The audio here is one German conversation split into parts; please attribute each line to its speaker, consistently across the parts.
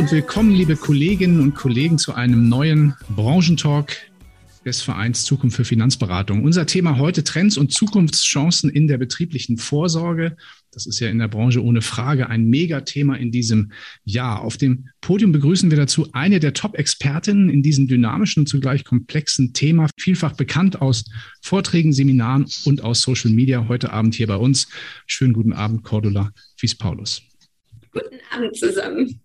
Speaker 1: und willkommen, liebe Kolleginnen und Kollegen, zu einem neuen Branchentalk des Vereins Zukunft für Finanzberatung. Unser Thema heute Trends und Zukunftschancen in der betrieblichen Vorsorge. Das ist ja in der Branche ohne Frage ein Megathema in diesem Jahr. Auf dem Podium begrüßen wir dazu eine der Top-Expertinnen in diesem dynamischen und zugleich komplexen Thema, vielfach bekannt aus Vorträgen, Seminaren und aus Social Media. Heute Abend hier bei uns. Schönen guten Abend, Cordula Fies-Paulus.
Speaker 2: Guten Abend zusammen.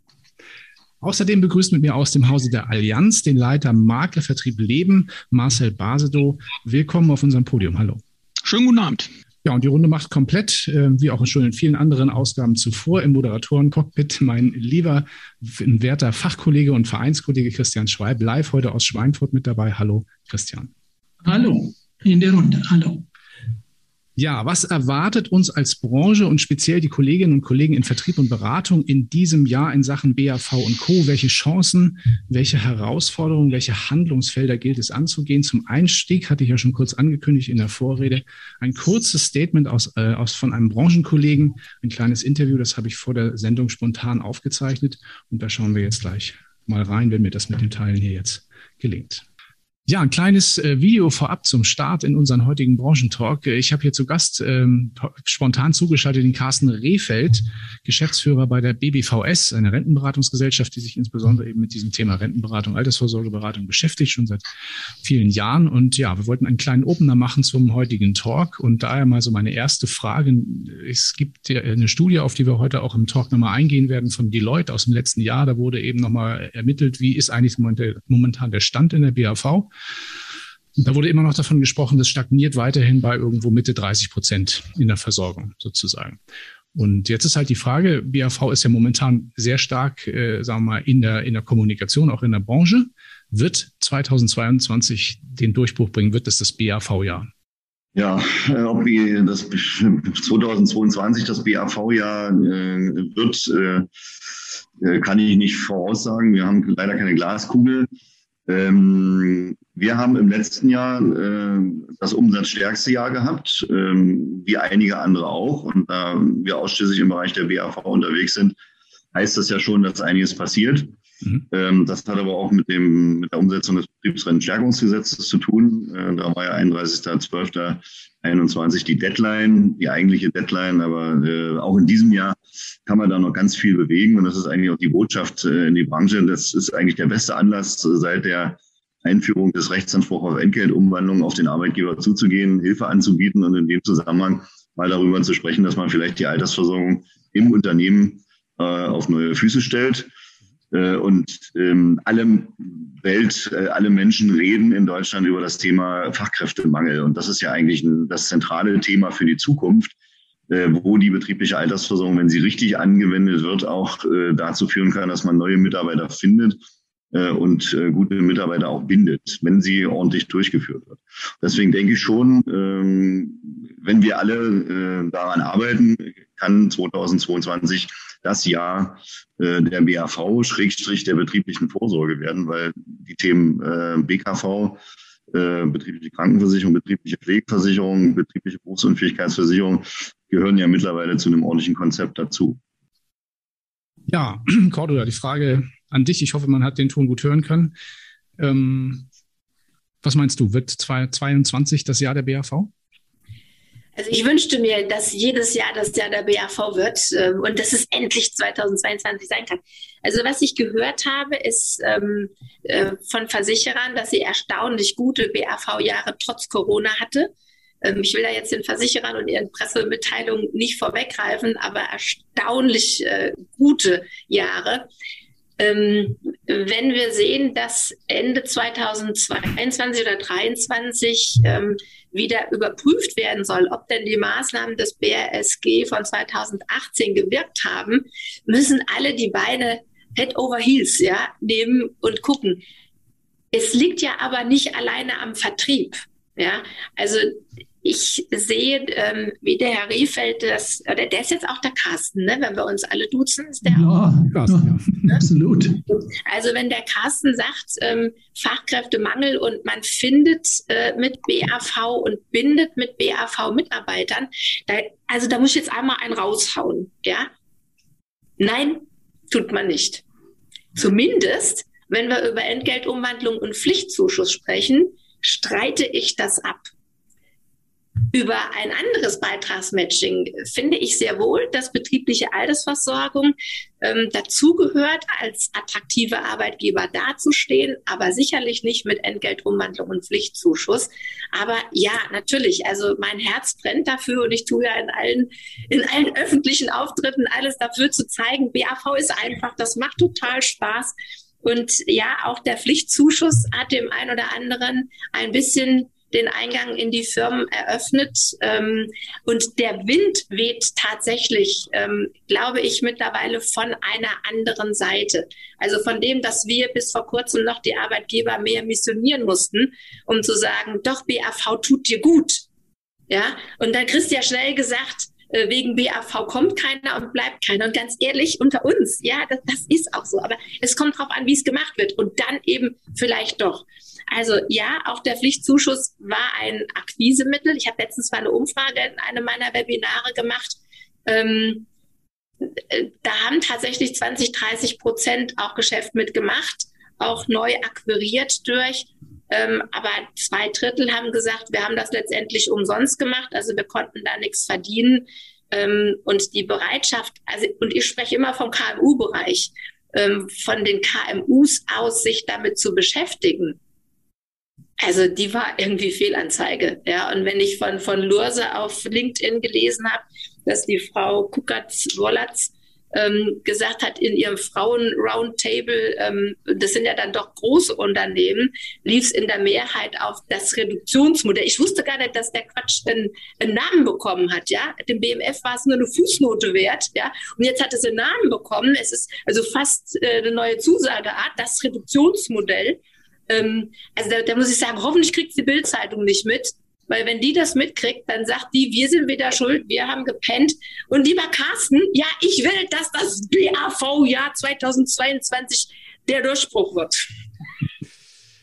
Speaker 1: Außerdem begrüßt mit mir aus dem Hause der Allianz den Leiter Maklervertrieb Leben, Marcel Basedow. Willkommen auf unserem Podium. Hallo.
Speaker 3: Schönen guten Abend.
Speaker 1: Ja, und die Runde macht komplett, äh, wie auch schon in vielen anderen Ausgaben zuvor im Moderatoren-Cockpit, mein lieber, werter Fachkollege und Vereinskollege Christian Schweib, live heute aus Schweinfurt mit dabei. Hallo, Christian.
Speaker 4: Hallo, in der Runde. Hallo.
Speaker 1: Ja, was erwartet uns als Branche und speziell die Kolleginnen und Kollegen in Vertrieb und Beratung in diesem Jahr in Sachen BAV und Co? Welche Chancen, welche Herausforderungen, welche Handlungsfelder gilt es anzugehen? Zum Einstieg hatte ich ja schon kurz angekündigt in der Vorrede ein kurzes Statement aus, äh, aus von einem Branchenkollegen, ein kleines Interview, das habe ich vor der Sendung spontan aufgezeichnet und da schauen wir jetzt gleich mal rein, wenn mir das mit den Teilen hier jetzt gelingt. Ja, ein kleines äh, Video vorab zum Start in unseren heutigen Branchentalk. Ich habe hier zu Gast ähm, spontan zugeschaltet den Carsten Rehfeld, Geschäftsführer bei der BBVS, eine Rentenberatungsgesellschaft, die sich insbesondere eben mit diesem Thema Rentenberatung, Altersvorsorgeberatung beschäftigt, schon seit vielen Jahren. Und ja, wir wollten einen kleinen Opener machen zum heutigen Talk. Und daher mal so meine erste Frage. Es gibt eine Studie, auf die wir heute auch im Talk nochmal eingehen werden, von Deloitte aus dem letzten Jahr. Da wurde eben nochmal ermittelt, wie ist eigentlich momentan der Stand in der BAV. Da wurde immer noch davon gesprochen, das stagniert weiterhin bei irgendwo Mitte 30 Prozent in der Versorgung sozusagen. Und jetzt ist halt die Frage, BAV ist ja momentan sehr stark, äh, sagen wir mal, in der, in der Kommunikation, auch in der Branche. Wird 2022 den Durchbruch bringen? Wird es das BAV-Jahr?
Speaker 5: Ja, äh, ob das 2022 das BAV-Jahr äh, wird, äh, äh, kann ich nicht voraussagen. Wir haben leider keine Glaskugel. Ähm, wir haben im letzten Jahr äh, das umsatzstärkste Jahr gehabt, ähm, wie einige andere auch. Und da wir ausschließlich im Bereich der BAV unterwegs sind, heißt das ja schon, dass einiges passiert. Mhm. Ähm, das hat aber auch mit, dem, mit der Umsetzung des Betriebsrentenstärkungsgesetzes zu tun. Äh, da war ja 31.12.21 die Deadline, die eigentliche Deadline. Aber äh, auch in diesem Jahr kann man da noch ganz viel bewegen. Und das ist eigentlich auch die Botschaft äh, in die Branche. Das ist eigentlich der beste Anlass seit der Einführung des Rechtsanspruchs auf Entgeltumwandlung auf den Arbeitgeber zuzugehen, Hilfe anzubieten und in dem Zusammenhang mal darüber zu sprechen, dass man vielleicht die Altersversorgung im Unternehmen äh, auf neue Füße stellt. Äh, und ähm, alle Welt, äh, alle Menschen reden in Deutschland über das Thema Fachkräftemangel. Und das ist ja eigentlich ein, das zentrale Thema für die Zukunft, äh, wo die betriebliche Altersversorgung, wenn sie richtig angewendet wird, auch äh, dazu führen kann, dass man neue Mitarbeiter findet äh, und äh, gute Mitarbeiter auch bindet, wenn sie ordentlich durchgeführt wird. Deswegen denke ich schon, ähm, wenn wir alle daran arbeiten, kann 2022 das Jahr äh, der BAV, Schrägstrich der betrieblichen Vorsorge werden, weil die Themen äh, BKV, äh, betriebliche Krankenversicherung, betriebliche Pflegeversicherung, betriebliche Berufsunfähigkeitsversicherung gehören ja mittlerweile zu einem ordentlichen Konzept dazu.
Speaker 1: Ja, Cordula, die Frage an dich. Ich hoffe, man hat den Ton gut hören können. Ähm, was meinst du? Wird 2022 das Jahr der BAV?
Speaker 2: Also ich wünschte mir, dass jedes Jahr das Jahr der BAV wird ähm, und dass es endlich 2022 sein kann. Also was ich gehört habe, ist ähm, äh, von Versicherern, dass sie erstaunlich gute BAV-Jahre trotz Corona hatte. Ähm, ich will da jetzt den Versicherern und ihren Pressemitteilungen nicht vorweggreifen, aber erstaunlich äh, gute Jahre. Ähm, wenn wir sehen, dass Ende 2022 oder 2023 ähm, wieder überprüft werden soll, ob denn die Maßnahmen des BRSG von 2018 gewirkt haben, müssen alle die Beine Head over Heels ja, nehmen und gucken. Es liegt ja aber nicht alleine am Vertrieb. Ja, also ich sehe, ähm, wie der Herr Riefeld das, oder der ist jetzt auch der Carsten, ne? wenn wir uns alle duzen, ist der
Speaker 4: ja, auch. Carsten, ja. absolut.
Speaker 2: Also wenn der Carsten sagt, ähm, Fachkräftemangel und man findet äh, mit BAV und bindet mit BAV Mitarbeitern, da, also da muss ich jetzt einmal einen raushauen, ja? Nein, tut man nicht. Zumindest, wenn wir über Entgeltumwandlung und Pflichtzuschuss sprechen, streite ich das ab. Über ein anderes Beitragsmatching finde ich sehr wohl, dass betriebliche Altersversorgung ähm, dazugehört, als attraktive Arbeitgeber dazustehen, aber sicherlich nicht mit Entgeltumwandlung und Pflichtzuschuss. Aber ja, natürlich, also mein Herz brennt dafür und ich tue ja in allen, in allen öffentlichen Auftritten alles dafür zu zeigen, BAV ist einfach, das macht total Spaß. Und ja, auch der Pflichtzuschuss hat dem einen oder anderen ein bisschen den Eingang in die Firmen eröffnet. Ähm, und der Wind weht tatsächlich, ähm, glaube ich, mittlerweile von einer anderen Seite. Also von dem, dass wir bis vor kurzem noch die Arbeitgeber mehr missionieren mussten, um zu sagen, doch, BAV tut dir gut. Ja, und dann kriegst du ja schnell gesagt, äh, wegen BAV kommt keiner und bleibt keiner. Und ganz ehrlich, unter uns, ja, das, das ist auch so. Aber es kommt darauf an, wie es gemacht wird. Und dann eben vielleicht doch. Also ja, auch der Pflichtzuschuss war ein Akquisemittel. Ich habe letztens mal eine Umfrage in einem meiner Webinare gemacht. Ähm, da haben tatsächlich 20, 30 Prozent auch Geschäft mitgemacht, auch neu akquiriert durch. Ähm, aber zwei Drittel haben gesagt, wir haben das letztendlich umsonst gemacht, also wir konnten da nichts verdienen. Ähm, und die Bereitschaft, also, und ich spreche immer vom KMU-Bereich, ähm, von den KMUs aus, sich damit zu beschäftigen, also die war irgendwie Fehlanzeige. Ja, und wenn ich von, von Lurse auf LinkedIn gelesen habe, dass die Frau Kukatz-Wollatz ähm, gesagt hat in ihrem Frauen-Roundtable, ähm, das sind ja dann doch große Unternehmen, lief es in der Mehrheit auf das Reduktionsmodell. Ich wusste gar nicht, dass der Quatsch einen, einen Namen bekommen hat. Ja, dem BMF war es nur eine Fußnote wert. Ja, und jetzt hat es einen Namen bekommen. Es ist also fast äh, eine neue Zusageart, das Reduktionsmodell. Ähm, also da, da muss ich sagen, hoffentlich kriegt die Bildzeitung nicht mit. Weil wenn die das mitkriegt, dann sagt die, wir sind wieder schuld, wir haben gepennt. Und lieber Carsten, ja, ich will, dass das BAV-Jahr 2022 der Durchbruch wird.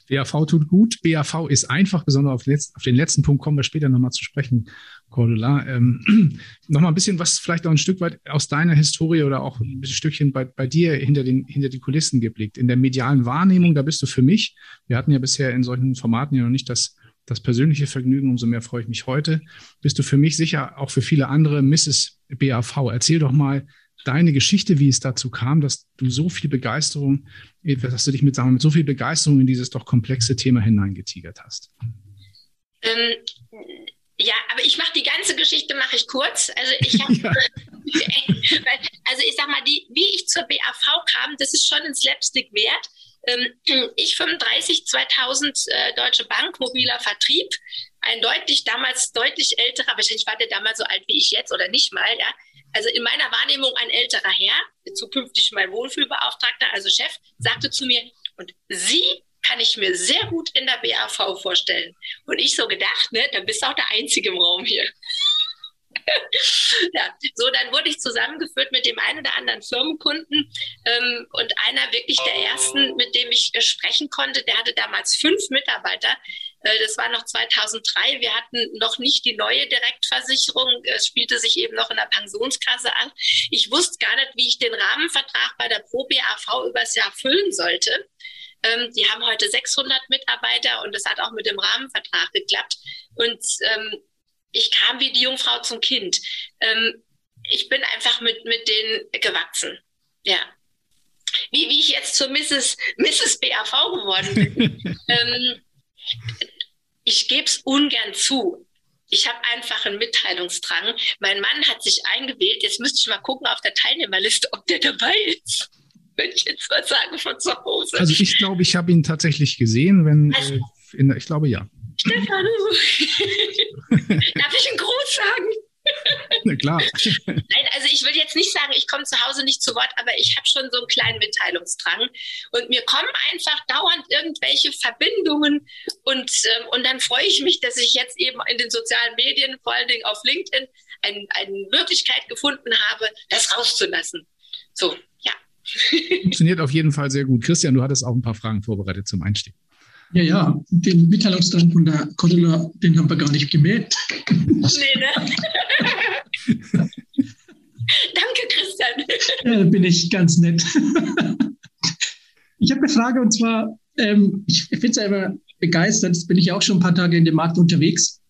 Speaker 1: BAV tut gut, BAV ist einfach, besonders auf, letzt, auf den letzten Punkt kommen wir später nochmal zu sprechen, Cordula. Ähm, nochmal ein bisschen was vielleicht auch ein Stück weit aus deiner Historie oder auch ein Stückchen bei, bei dir hinter, den, hinter die Kulissen geblickt. In der medialen Wahrnehmung, da bist du für mich, wir hatten ja bisher in solchen Formaten ja noch nicht das, das persönliche Vergnügen, umso mehr freue ich mich heute, bist du für mich sicher auch für viele andere Mrs. BAV. Erzähl doch mal, deine Geschichte, wie es dazu kam, dass du so viel Begeisterung, dass du dich mit, sagen wir, mit so viel Begeisterung in dieses doch komplexe Thema hineingetigert hast.
Speaker 2: Ähm, ja, aber ich mache die ganze Geschichte mache ich kurz. Also ich habe, ja. also ich sag mal, die, wie ich zur BAV kam, das ist schon ein Slapstick wert. Ähm, ich 35, 2000 äh, Deutsche Bank, mobiler Vertrieb, ein deutlich damals deutlich älterer, wahrscheinlich war der damals so alt wie ich jetzt oder nicht mal, ja. Also in meiner Wahrnehmung ein älterer Herr, zukünftig mein Wohlfühlbeauftragter, also Chef, sagte zu mir, und Sie kann ich mir sehr gut in der BAV vorstellen. Und ich so gedacht, ne, dann bist du auch der Einzige im Raum hier. ja, so, dann wurde ich zusammengeführt mit dem einen oder anderen Firmenkunden ähm, und einer wirklich der ersten, mit dem ich äh, sprechen konnte, der hatte damals fünf Mitarbeiter. Äh, das war noch 2003. Wir hatten noch nicht die neue Direktversicherung. Es spielte sich eben noch in der Pensionskasse an. Ich wusste gar nicht, wie ich den Rahmenvertrag bei der Pro BAV übers Jahr füllen sollte. Ähm, die haben heute 600 Mitarbeiter und es hat auch mit dem Rahmenvertrag geklappt. Und ähm, ich kam wie die Jungfrau zum Kind. Ähm, ich bin einfach mit, mit denen gewachsen. Ja. Wie, wie ich jetzt zur Mrs. Mrs. BAV geworden bin. ähm, ich gebe es ungern zu. Ich habe einfach einen Mitteilungsdrang. Mein Mann hat sich eingewählt. Jetzt müsste ich mal gucken auf der Teilnehmerliste, ob der dabei ist. Wenn ich jetzt mal sagen von zu Hause.
Speaker 1: Also ich glaube, ich habe ihn tatsächlich gesehen, wenn also, äh, in, ich glaube ja.
Speaker 2: Stefan, darf ich einen Gruß sagen?
Speaker 1: Na klar.
Speaker 2: Nein, also ich will jetzt nicht sagen, ich komme zu Hause nicht zu Wort, aber ich habe schon so einen kleinen Mitteilungsdrang. Und mir kommen einfach dauernd irgendwelche Verbindungen und, ähm, und dann freue ich mich, dass ich jetzt eben in den sozialen Medien, vor allen Dingen auf LinkedIn, ein, eine Möglichkeit gefunden habe, das rauszulassen. So.
Speaker 1: Funktioniert auf jeden Fall sehr gut. Christian, du hattest auch ein paar Fragen vorbereitet zum Einstieg.
Speaker 4: Ja, ja, den Mitteilungsdrang von der Cordula, den haben wir gar nicht gemäht. Nee, ne?
Speaker 2: Danke, Christian.
Speaker 4: Ja, bin ich ganz nett. habe eine Frage und zwar, ähm, ich finde es ja immer begeistert, jetzt bin ich auch schon ein paar Tage in dem Markt unterwegs.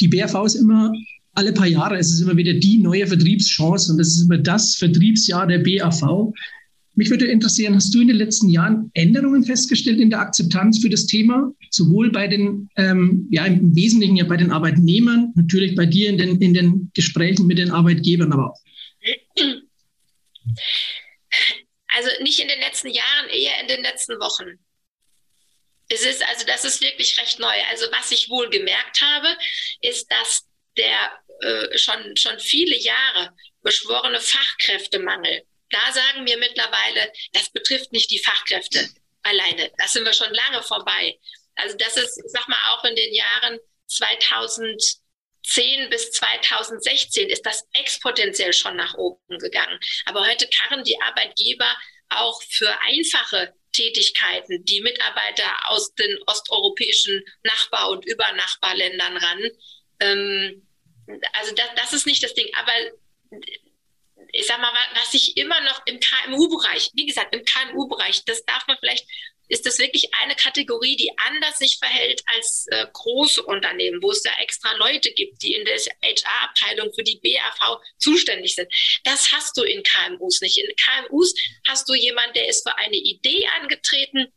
Speaker 4: Die BRV ist immer alle paar Jahre, es ist immer wieder die neue Vertriebschance und es ist immer das Vertriebsjahr der BAV. Mich würde interessieren, hast du in den letzten Jahren Änderungen festgestellt in der Akzeptanz für das Thema? Sowohl bei den, ähm, ja, im Wesentlichen ja bei den Arbeitnehmern, natürlich bei dir in den, in den Gesprächen mit den Arbeitgebern, aber auch.
Speaker 2: Also nicht in den letzten Jahren, eher in den letzten Wochen. Es ist, also das ist wirklich recht neu. Also was ich wohl gemerkt habe, ist, dass der äh, schon, schon viele Jahre beschworene Fachkräftemangel da sagen wir mittlerweile, das betrifft nicht die Fachkräfte alleine. Das sind wir schon lange vorbei. Also das ist, sag mal, auch in den Jahren 2010 bis 2016 ist das exponentiell schon nach oben gegangen. Aber heute karren die Arbeitgeber auch für einfache Tätigkeiten die Mitarbeiter aus den osteuropäischen Nachbar- und Übernachbarländern ran. Ähm, also das, das ist nicht das Ding. Aber ich sag mal, was ich immer noch im KMU-Bereich, wie gesagt, im KMU-Bereich, das darf man vielleicht, ist das wirklich eine Kategorie, die anders sich verhält als äh, große Unternehmen, wo es ja extra Leute gibt, die in der HR-Abteilung für die BAV zuständig sind. Das hast du in KMUs nicht. In KMUs hast du jemanden, der ist für eine Idee angetreten,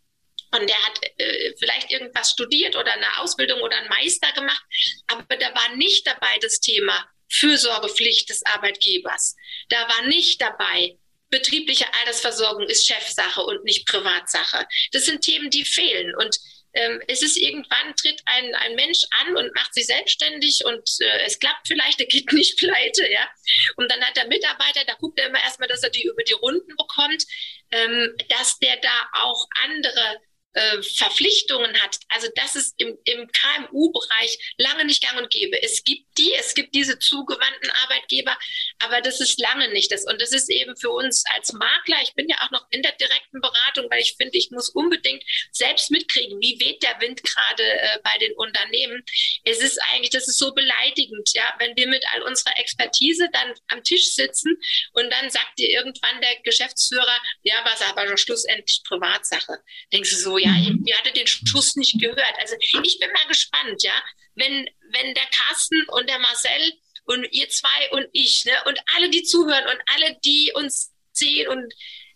Speaker 2: und der hat äh, vielleicht irgendwas studiert oder eine Ausbildung oder einen Meister gemacht, aber da war nicht dabei das Thema, Fürsorgepflicht des Arbeitgebers. Da war nicht dabei, betriebliche Altersversorgung ist Chefsache und nicht Privatsache. Das sind Themen, die fehlen. Und ähm, es ist irgendwann, tritt ein, ein Mensch an und macht sich selbstständig und äh, es klappt vielleicht, er geht nicht pleite, ja. Und dann hat der Mitarbeiter, da guckt er immer erstmal, dass er die über die Runden bekommt, ähm, dass der da auch andere äh, Verpflichtungen hat. Also das ist im, im KMU-Bereich lange nicht gang und gäbe. Es gibt die, es gibt diese zugewandten Arbeitgeber, aber das ist lange nicht das. Und das ist eben für uns als Makler, ich bin ja auch noch in der direkten Beratung, weil ich finde, ich muss unbedingt selbst mitkriegen, wie weht der Wind gerade äh, bei den Unternehmen. Es ist eigentlich, das ist so beleidigend, ja, wenn wir mit all unserer Expertise dann am Tisch sitzen und dann sagt dir irgendwann der Geschäftsführer, ja, was aber doch schlussendlich Privatsache. Denkst du so, ja, mhm. irgendwie hatte den Schuss nicht gehört. Also ich bin mal gespannt, ja, wenn, wenn der Carsten und der Marcel und ihr zwei und ich, ne, und alle, die zuhören und alle, die uns sehen und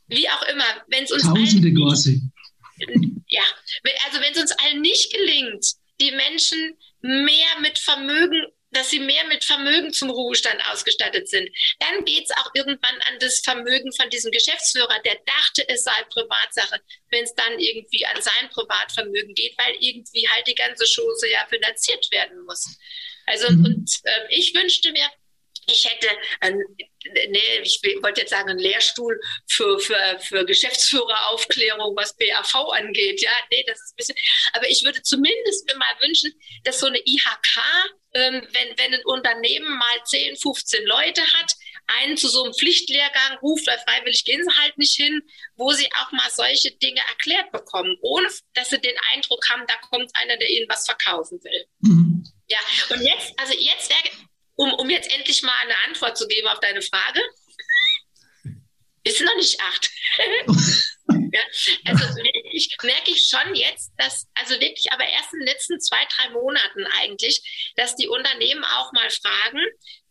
Speaker 2: wie auch immer, wenn es uns
Speaker 4: Tausende allen.
Speaker 2: Ja, also wenn es uns allen nicht gelingt, die Menschen mehr mit Vermögen dass sie mehr mit Vermögen zum Ruhestand ausgestattet sind. Dann geht es auch irgendwann an das Vermögen von diesem Geschäftsführer, der dachte, es sei Privatsache, wenn es dann irgendwie an sein Privatvermögen geht, weil irgendwie halt die ganze Chose ja finanziert werden muss. Also mhm. und äh, ich wünschte mir, ich hätte, ein, nee, ich wollte jetzt sagen, einen Lehrstuhl für, für, für Geschäftsführeraufklärung, was BAV angeht. Ja, nee, das ist ein bisschen, aber ich würde zumindest mir mal wünschen, dass so eine IHK, ähm, wenn, wenn ein Unternehmen mal 10, 15 Leute hat, einen zu so einem Pflichtlehrgang ruft, weil freiwillig gehen sie halt nicht hin, wo sie auch mal solche Dinge erklärt bekommen, ohne dass sie den Eindruck haben, da kommt einer, der ihnen was verkaufen will. Mhm. Ja, und jetzt, also jetzt wäre um, um jetzt endlich mal eine Antwort zu geben auf deine Frage. Ist noch nicht acht. ja, also ich, merke ich schon jetzt, dass, also wirklich, aber erst in den letzten zwei, drei Monaten eigentlich, dass die Unternehmen auch mal fragen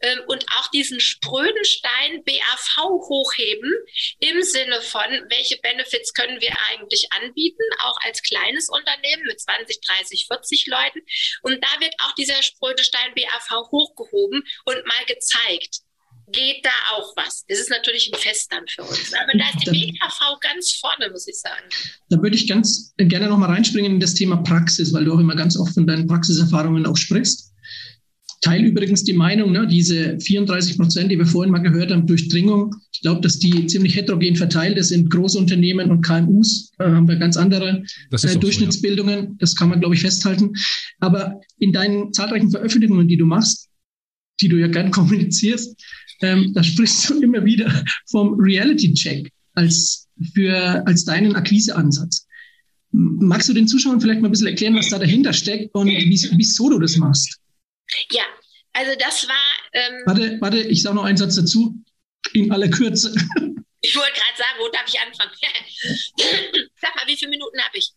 Speaker 2: ähm, und auch diesen spröden Stein BAV hochheben im Sinne von, welche Benefits können wir eigentlich anbieten, auch als kleines Unternehmen mit 20, 30, 40 Leuten. Und da wird auch dieser spröde Stein BAV hochgehoben und mal gezeigt geht da auch was. Das ist natürlich ein Fest dann für uns. Aber da ist die BKV ganz vorne, muss ich sagen.
Speaker 4: Da würde ich ganz gerne nochmal reinspringen in das Thema Praxis, weil du auch immer ganz oft von deinen Praxiserfahrungen auch sprichst. Teil übrigens die Meinung, ne, diese 34 Prozent, die wir vorhin mal gehört haben, Durchdringung. Ich glaube, dass die ziemlich heterogen verteilt ist in Großunternehmen und KMUs. Da haben wir ganz andere äh, Durchschnittsbildungen. So, ja. Das kann man, glaube ich, festhalten. Aber in deinen zahlreichen Veröffentlichungen, die du machst, die du ja gern kommunizierst, ähm, da sprichst du immer wieder vom Reality-Check als, für, als deinen Akquiseansatz. Magst du den Zuschauern vielleicht mal ein bisschen erklären, was da dahinter steckt und wieso du das machst?
Speaker 2: Ja, also das war. Ähm
Speaker 4: warte, warte, ich sage noch einen Satz dazu, in aller Kürze.
Speaker 2: Ich wollte gerade sagen, wo darf ich anfangen? Sag mal, wie viele Minuten habe ich?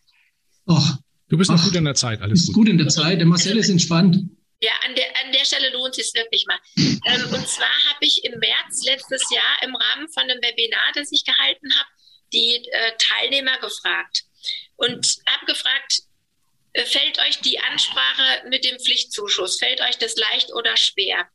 Speaker 1: Ach, du bist noch Ach, gut in der Zeit, alles
Speaker 4: gut. gut in der Zeit. Der Marcel ist entspannt.
Speaker 2: Ja, an der, an der Stelle lohnt es wirklich mal. Ähm, und zwar habe ich im März letztes Jahr im Rahmen von einem Webinar, das ich gehalten habe, die äh, Teilnehmer gefragt und habe gefragt, äh, fällt euch die Ansprache mit dem Pflichtzuschuss, fällt euch das leicht oder schwer?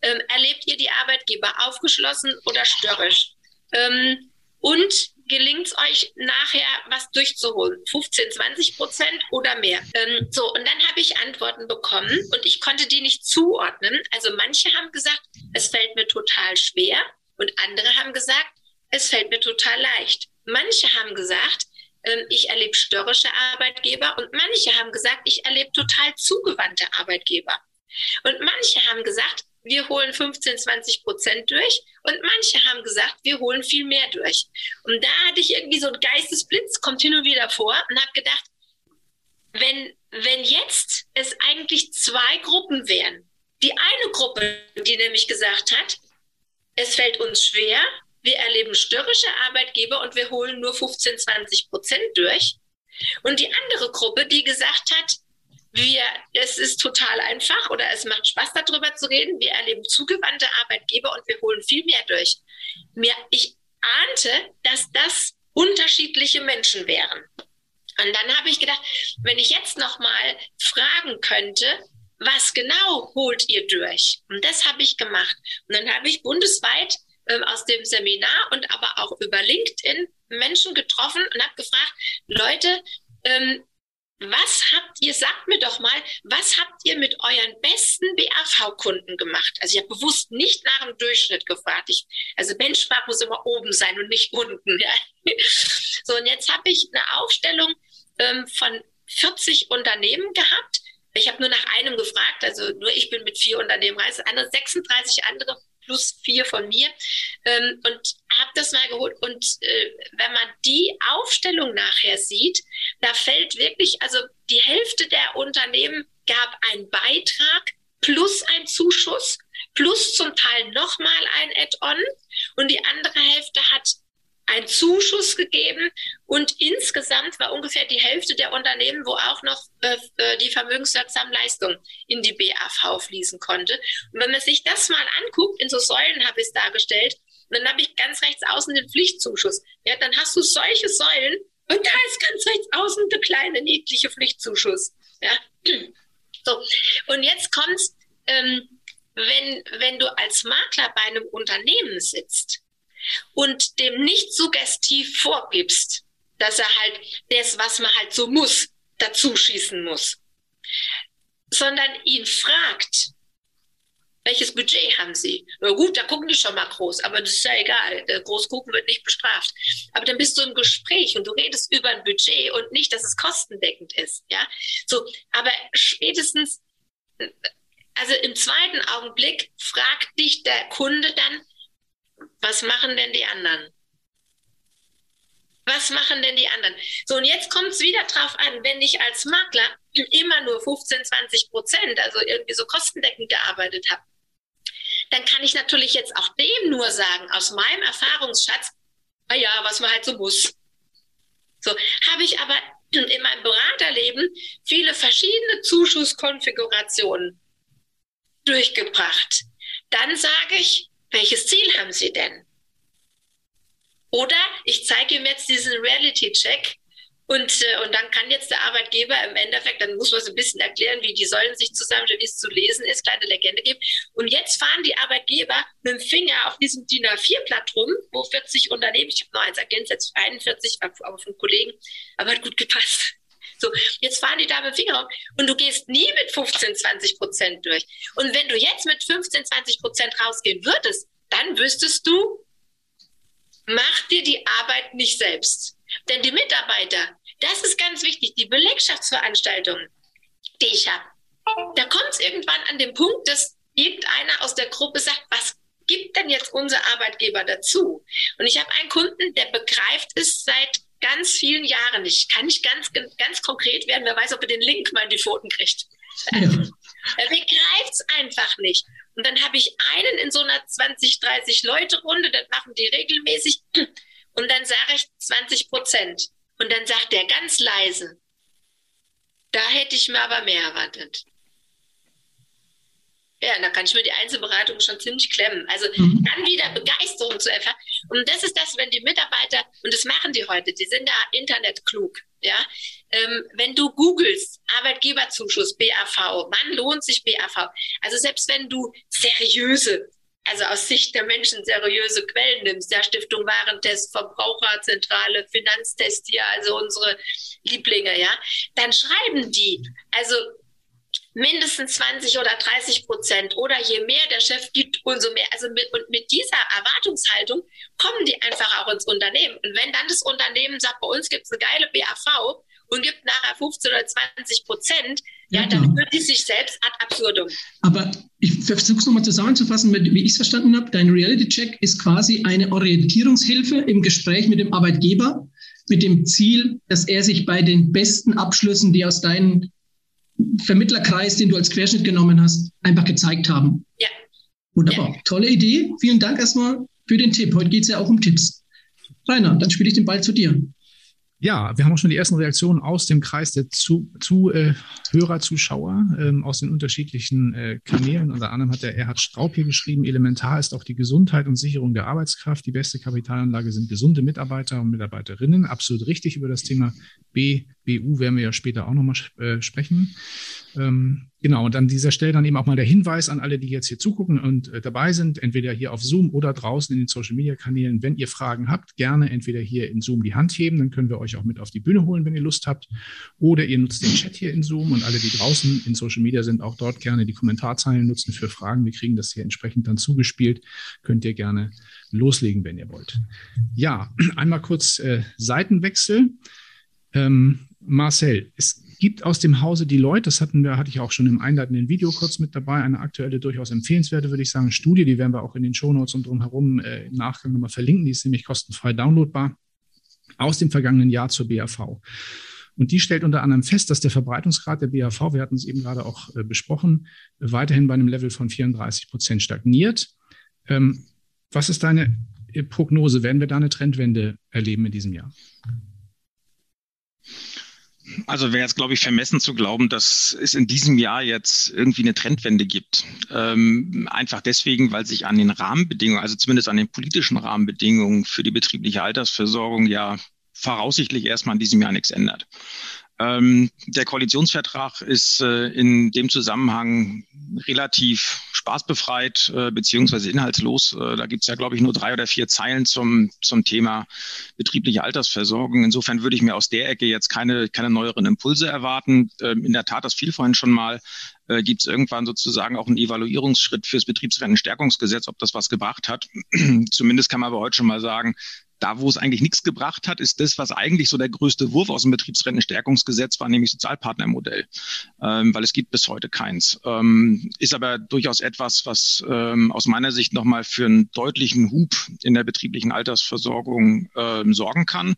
Speaker 2: Ähm, erlebt ihr die Arbeitgeber aufgeschlossen oder störrisch? Ähm, und gelingt es euch nachher, was durchzuholen? 15, 20 Prozent oder mehr? Ähm, so, und dann habe ich Antworten bekommen und ich konnte die nicht zuordnen. Also manche haben gesagt, es fällt mir total schwer und andere haben gesagt, es fällt mir total leicht. Manche haben gesagt, ähm, ich erlebe störrische Arbeitgeber und manche haben gesagt, ich erlebe total zugewandte Arbeitgeber. Und manche haben gesagt, wir holen 15, 20 Prozent durch und manche haben gesagt, wir holen viel mehr durch. Und da hatte ich irgendwie so ein Geistesblitz, kommt hin und wieder vor und habe gedacht, wenn, wenn jetzt es eigentlich zwei Gruppen wären, die eine Gruppe, die nämlich gesagt hat, es fällt uns schwer, wir erleben störrische Arbeitgeber und wir holen nur 15, 20 Prozent durch. Und die andere Gruppe, die gesagt hat, wir, es ist total einfach oder es macht Spaß darüber zu reden. Wir erleben zugewandte Arbeitgeber und wir holen viel mehr durch. Mir, ich ahnte, dass das unterschiedliche Menschen wären. Und dann habe ich gedacht, wenn ich jetzt noch mal fragen könnte, was genau holt ihr durch? Und das habe ich gemacht. Und dann habe ich bundesweit ähm, aus dem Seminar und aber auch über LinkedIn Menschen getroffen und habe gefragt, Leute, ähm, was habt ihr, sagt mir doch mal, was habt ihr mit euren besten BAV-Kunden gemacht? Also ich habe bewusst nicht nach dem Durchschnitt gefragt. Ich, also Benchmark muss immer oben sein und nicht unten. Ja. So, und jetzt habe ich eine Aufstellung ähm, von 40 Unternehmen gehabt. Ich habe nur nach einem gefragt, also nur ich bin mit vier Unternehmen, also 36 andere plus vier von mir ähm, und habe das mal geholt. Und äh, wenn man die Aufstellung nachher sieht, da fällt wirklich, also die Hälfte der Unternehmen gab einen Beitrag plus ein Zuschuss plus zum Teil nochmal ein Add-on und die andere Hälfte hat einen Zuschuss gegeben und insgesamt war ungefähr die Hälfte der Unternehmen, wo auch noch äh, äh die vermögenswirksamen Leistungen in die BAV fließen konnte. Und wenn man sich das mal anguckt, in so Säulen habe ich es dargestellt, dann habe ich ganz rechts außen den Pflichtzuschuss. Ja, dann hast du solche Säulen und da ist ganz rechts außen der kleine niedliche Pflichtzuschuss. Ja, so. Und jetzt kommt's, ähm, wenn, wenn du als Makler bei einem Unternehmen sitzt, und dem nicht suggestiv vorgibst, dass er halt das, was man halt so muss, dazu schießen muss, sondern ihn fragt, welches Budget haben Sie? Na gut, da gucken die schon mal groß, aber das ist ja egal. Der Großgucken wird nicht bestraft. Aber dann bist du im Gespräch und du redest über ein Budget und nicht, dass es kostendeckend ist. Ja, so. Aber spätestens, also im zweiten Augenblick fragt dich der Kunde dann, was machen denn die anderen? Was machen denn die anderen? So, und jetzt kommt es wieder drauf an, wenn ich als Makler immer nur 15, 20 Prozent, also irgendwie so kostendeckend gearbeitet habe, dann kann ich natürlich jetzt auch dem nur sagen, aus meinem Erfahrungsschatz, ah ja, was man halt so muss. So, habe ich aber in meinem Beraterleben viele verschiedene Zuschusskonfigurationen durchgebracht. Dann sage ich, welches Ziel haben Sie denn? Oder ich zeige ihm jetzt diesen Reality-Check und, äh, und dann kann jetzt der Arbeitgeber im Endeffekt, dann muss man so ein bisschen erklären, wie die Säulen sich zusammenstellen, wie es zu lesen ist, kleine Legende geben. Und jetzt fahren die Arbeitgeber mit dem Finger auf diesem DIN A4-Blatt rum, wo 40 Unternehmen, ich habe noch eins ergänzt, jetzt 41, aber von Kollegen, aber hat gut gepasst. So, jetzt fahren die da mit Finger rum und du gehst nie mit 15, 20 Prozent durch. Und wenn du jetzt mit 15, 20 Prozent rausgehen würdest, dann wüsstest du, mach dir die Arbeit nicht selbst. Denn die Mitarbeiter, das ist ganz wichtig, die Belegschaftsveranstaltungen, die ich habe, da kommt es irgendwann an den Punkt, dass irgendeiner aus der Gruppe sagt, was gibt denn jetzt unser Arbeitgeber dazu? Und ich habe einen Kunden, der begreift es seit ganz vielen Jahren nicht. Kann nicht ganz, ganz konkret werden. Wer weiß, ob er den Link mal in die Pfoten kriegt. Ja. Mir greift es einfach nicht. Und dann habe ich einen in so einer 20, 30 Leute Runde, das machen die regelmäßig. Und dann sage ich 20 Prozent. Und dann sagt der ganz leise, da hätte ich mir aber mehr erwartet. Ja, da kann ich mir die Einzelberatung schon ziemlich klemmen. Also mhm. dann wieder Begeisterung zu erfahren. Und das ist das, wenn die Mitarbeiter, und das machen die heute, die sind da internetklug. Ja, ähm, wenn du googelst Arbeitgeberzuschuss BAV, wann lohnt sich BAV? Also selbst wenn du seriöse, also aus Sicht der Menschen seriöse Quellen nimmst, der Stiftung Warentest, Verbraucherzentrale, Finanztest hier, also unsere Lieblinge, ja, dann schreiben die, also mindestens 20 oder 30 Prozent oder je mehr der Chef gibt, umso mehr. Also mit, und mit dieser Erwartungshaltung kommen die einfach auch ins Unternehmen. Und wenn dann das Unternehmen sagt, bei uns gibt es eine geile BAV und gibt nachher 15 oder 20 Prozent, ja, dann führt die sich selbst ad absurdum.
Speaker 4: Aber ich versuche es nochmal zusammenzufassen, wie ich es verstanden habe. Dein Reality-Check ist quasi eine Orientierungshilfe im Gespräch mit dem Arbeitgeber mit dem Ziel, dass er sich bei den besten Abschlüssen, die aus deinen Vermittlerkreis, den du als Querschnitt genommen hast, einfach gezeigt haben.
Speaker 2: Ja.
Speaker 4: Wunderbar. Ja. Tolle Idee. Vielen Dank erstmal für den Tipp. Heute geht es ja auch um Tipps. Rainer, dann spiele ich den Ball zu dir.
Speaker 1: Ja, wir haben auch schon die ersten Reaktionen aus dem Kreis der zu, zu äh, Hörer, Zuschauer ähm, aus den unterschiedlichen äh, Kanälen. Unter anderem hat der Erhard Straub hier geschrieben, elementar ist auch die Gesundheit und Sicherung der Arbeitskraft. Die beste Kapitalanlage sind gesunde Mitarbeiter und Mitarbeiterinnen. Absolut richtig über das Thema B, BU werden wir ja später auch nochmal äh, sprechen. Ähm, genau, und an dieser Stelle dann eben auch mal der Hinweis an alle, die jetzt hier zugucken und äh, dabei sind, entweder hier auf Zoom oder draußen in den Social-Media-Kanälen. Wenn ihr Fragen habt, gerne entweder hier in Zoom die Hand heben, dann können wir euch auch mit auf die Bühne holen, wenn ihr Lust habt. Oder ihr nutzt den Chat hier in Zoom und alle, die draußen in Social Media sind, auch dort gerne die Kommentarzeilen nutzen für Fragen. Wir kriegen das hier entsprechend dann zugespielt. Könnt ihr gerne loslegen, wenn ihr wollt. Ja, einmal kurz äh, Seitenwechsel. Ähm, Marcel, es gibt aus dem Hause die Leute, das hatten wir, hatte ich auch schon im einleitenden Video kurz mit dabei, eine aktuelle, durchaus empfehlenswerte, würde ich sagen, Studie, die werden wir auch in den Shownotes und drumherum äh, im Nachgang nochmal verlinken, die ist nämlich kostenfrei downloadbar, aus dem vergangenen Jahr zur BAV. Und die stellt unter anderem fest, dass der Verbreitungsgrad der BAV, wir hatten es eben gerade auch äh, besprochen, weiterhin bei einem Level von 34 Prozent stagniert. Ähm, was ist deine äh, Prognose? Werden wir da eine Trendwende erleben in diesem Jahr?
Speaker 3: Also wäre jetzt, glaube ich, vermessen zu glauben, dass es in diesem Jahr jetzt irgendwie eine Trendwende gibt. Ähm, einfach deswegen, weil sich an den Rahmenbedingungen, also zumindest an den politischen Rahmenbedingungen für die betriebliche Altersversorgung ja voraussichtlich erstmal in diesem Jahr nichts ändert. Ähm, der Koalitionsvertrag ist äh, in dem Zusammenhang relativ spaßbefreit äh, beziehungsweise inhaltslos. Äh, da gibt es ja, glaube ich, nur drei oder vier Zeilen zum, zum Thema betriebliche Altersversorgung. Insofern würde ich mir aus der Ecke jetzt keine, keine neueren Impulse erwarten. Ähm, in der Tat, das fiel vorhin schon mal, äh, gibt es irgendwann sozusagen auch einen Evaluierungsschritt fürs Betriebsrentenstärkungsgesetz, ob das was gebracht hat. Zumindest kann man aber heute schon mal sagen, da, wo es eigentlich nichts gebracht hat, ist das, was eigentlich so der größte Wurf aus dem Betriebsrentenstärkungsgesetz war, nämlich Sozialpartnermodell, ähm, weil es gibt bis heute keins. Ähm, ist aber durchaus etwas, was ähm, aus meiner Sicht nochmal für einen deutlichen Hub in der betrieblichen Altersversorgung ähm, sorgen kann.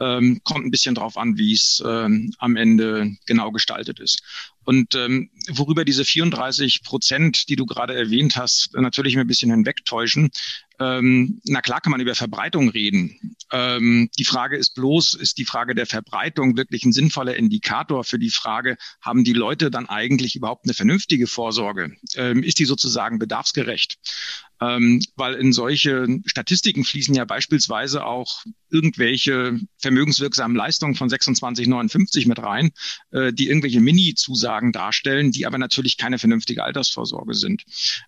Speaker 3: Ähm, kommt ein bisschen drauf an, wie es ähm, am Ende genau gestaltet ist. Und ähm, worüber diese 34 Prozent, die du gerade erwähnt hast, natürlich ein bisschen hinwegtäuschen. Ähm, na klar kann man über Verbreitung reden. Ähm, die Frage ist bloß, ist die Frage der Verbreitung wirklich ein sinnvoller Indikator für die Frage, haben die Leute dann eigentlich überhaupt eine vernünftige Vorsorge? Ähm, ist die sozusagen bedarfsgerecht? Ähm, weil in solche Statistiken fließen ja beispielsweise auch irgendwelche vermögenswirksamen Leistungen von 26,59 mit rein, äh, die irgendwelche Mini-Zusagen darstellen, die aber natürlich keine vernünftige Altersvorsorge sind.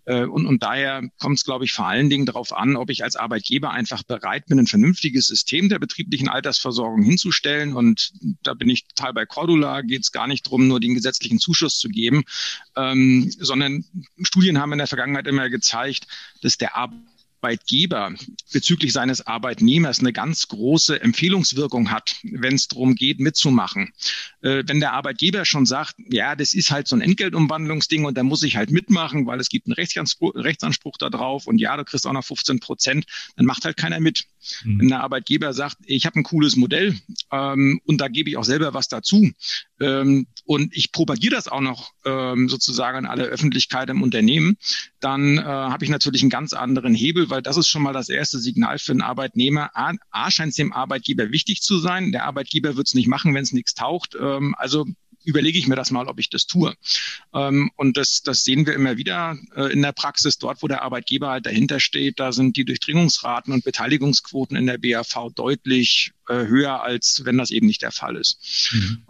Speaker 3: Äh, und, und daher kommt es, glaube ich, vor allen Dingen darauf an, ob ich als Arbeitgeber einfach bereit bin, ein vernünftiges System der betrieblichen Altersversorgung hinzustellen. Und da bin ich total bei Cordula, geht es gar nicht darum, nur den gesetzlichen Zuschuss zu geben, ähm, sondern Studien haben in der Vergangenheit immer gezeigt, dass der Arbeitgeber bezüglich seines Arbeitnehmers eine ganz große Empfehlungswirkung hat, wenn es darum geht, mitzumachen. Äh, wenn der Arbeitgeber schon sagt, ja, das ist halt so ein Entgeltumwandlungsding und da muss ich halt mitmachen, weil es gibt einen Rechtsanspruch, Rechtsanspruch da drauf und ja, du kriegst auch noch 15 Prozent, dann macht halt keiner mit. Mhm. Wenn der Arbeitgeber sagt, ich habe ein cooles Modell ähm, und da gebe ich auch selber was dazu, ähm, und ich propagiere das auch noch ähm, sozusagen an alle Öffentlichkeit im Unternehmen, dann äh, habe ich natürlich einen ganz anderen Hebel, weil das ist schon mal das erste Signal für einen Arbeitnehmer. A, A scheint es dem Arbeitgeber wichtig zu sein. Der Arbeitgeber wird es nicht machen, wenn es nichts taucht. Ähm, also überlege ich mir das mal, ob ich das tue. Ähm, und das, das sehen wir immer wieder äh, in der Praxis. Dort, wo der Arbeitgeber halt dahinter steht, da sind die Durchdringungsraten und Beteiligungsquoten in der BAV deutlich äh, höher, als wenn das eben nicht der Fall ist. Mhm.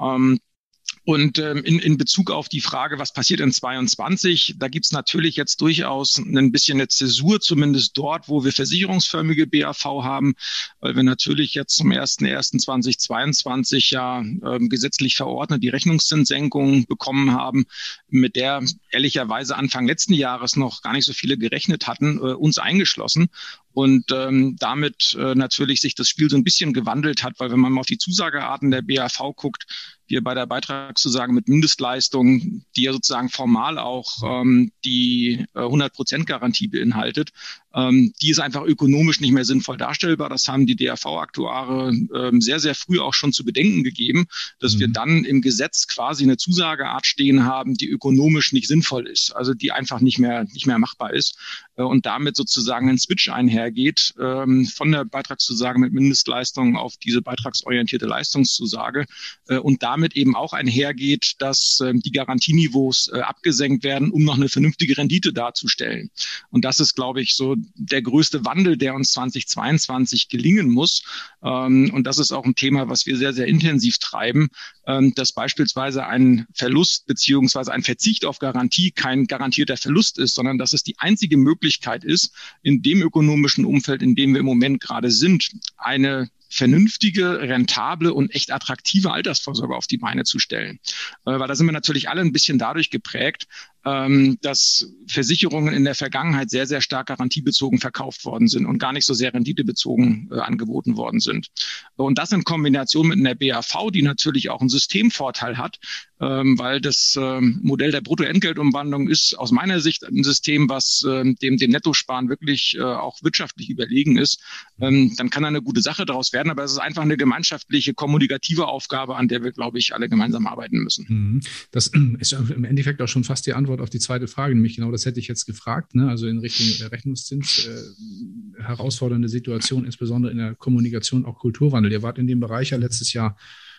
Speaker 3: Und ähm, in, in Bezug auf die Frage, was passiert in 22, da gibt's natürlich jetzt durchaus ein bisschen eine Zäsur, zumindest dort, wo wir versicherungsförmige BAV haben, weil wir natürlich jetzt zum 1.1.2022 ja ähm, gesetzlich verordnet die Rechnungszinssenkung bekommen haben, mit der ehrlicherweise Anfang letzten Jahres noch gar nicht so viele gerechnet hatten, äh, uns eingeschlossen und ähm, damit äh, natürlich sich das Spiel so ein bisschen gewandelt hat, weil wenn man mal auf die Zusagearten der BAV guckt, wir bei der Beitragszusage mit Mindestleistung, die ja sozusagen formal auch ähm, die äh, 100-Prozent-Garantie beinhaltet, ähm, die ist einfach ökonomisch nicht mehr sinnvoll darstellbar. Das haben die DRV-Aktuare ähm, sehr, sehr früh auch schon zu bedenken gegeben, dass mhm. wir dann im Gesetz quasi eine Zusageart stehen haben, die ökonomisch nicht sinnvoll ist, also die einfach nicht mehr, nicht mehr machbar ist äh, und damit sozusagen ein Switch einhergeht ähm, von der Beitragszusage mit Mindestleistung auf diese beitragsorientierte Leistungszusage äh, und damit eben auch einhergeht, dass äh, die Garantieniveaus äh, abgesenkt werden, um noch eine vernünftige Rendite darzustellen. Und das ist, glaube ich, so der größte Wandel, der uns 2022 gelingen muss. Ähm, und das ist auch ein Thema, was wir sehr, sehr intensiv treiben, ähm, dass beispielsweise ein Verlust beziehungsweise ein Verzicht auf Garantie kein garantierter Verlust ist, sondern dass es die einzige Möglichkeit ist, in dem ökonomischen Umfeld, in dem wir im Moment gerade sind, eine vernünftige, rentable und echt attraktive Altersvorsorge auf die Beine zu stellen. Äh, weil da sind wir natürlich alle ein bisschen dadurch geprägt, ähm, dass Versicherungen in der Vergangenheit sehr, sehr stark garantiebezogen verkauft worden sind und gar nicht so sehr renditebezogen äh, angeboten worden sind. Und das in Kombination mit einer BAV, die natürlich auch einen Systemvorteil hat, ähm, weil das ähm, Modell der Bruttoentgeltumwandlung ist aus meiner Sicht ein System, was ähm, dem, dem Nettosparen wirklich äh, auch wirtschaftlich überlegen ist, ähm, dann kann da eine gute Sache daraus werden. Aber es ist einfach eine gemeinschaftliche, kommunikative Aufgabe, an der wir, glaube ich, alle gemeinsam arbeiten müssen. Mhm.
Speaker 1: Das ist im Endeffekt auch schon fast die Antwort auf die zweite Frage, nämlich genau das hätte ich jetzt gefragt, ne? also in Richtung äh, Rechnungszins, äh, herausfordernde Situation, insbesondere in der Kommunikation, auch Kulturwandel. Ihr wart in dem Bereich ja letztes Jahr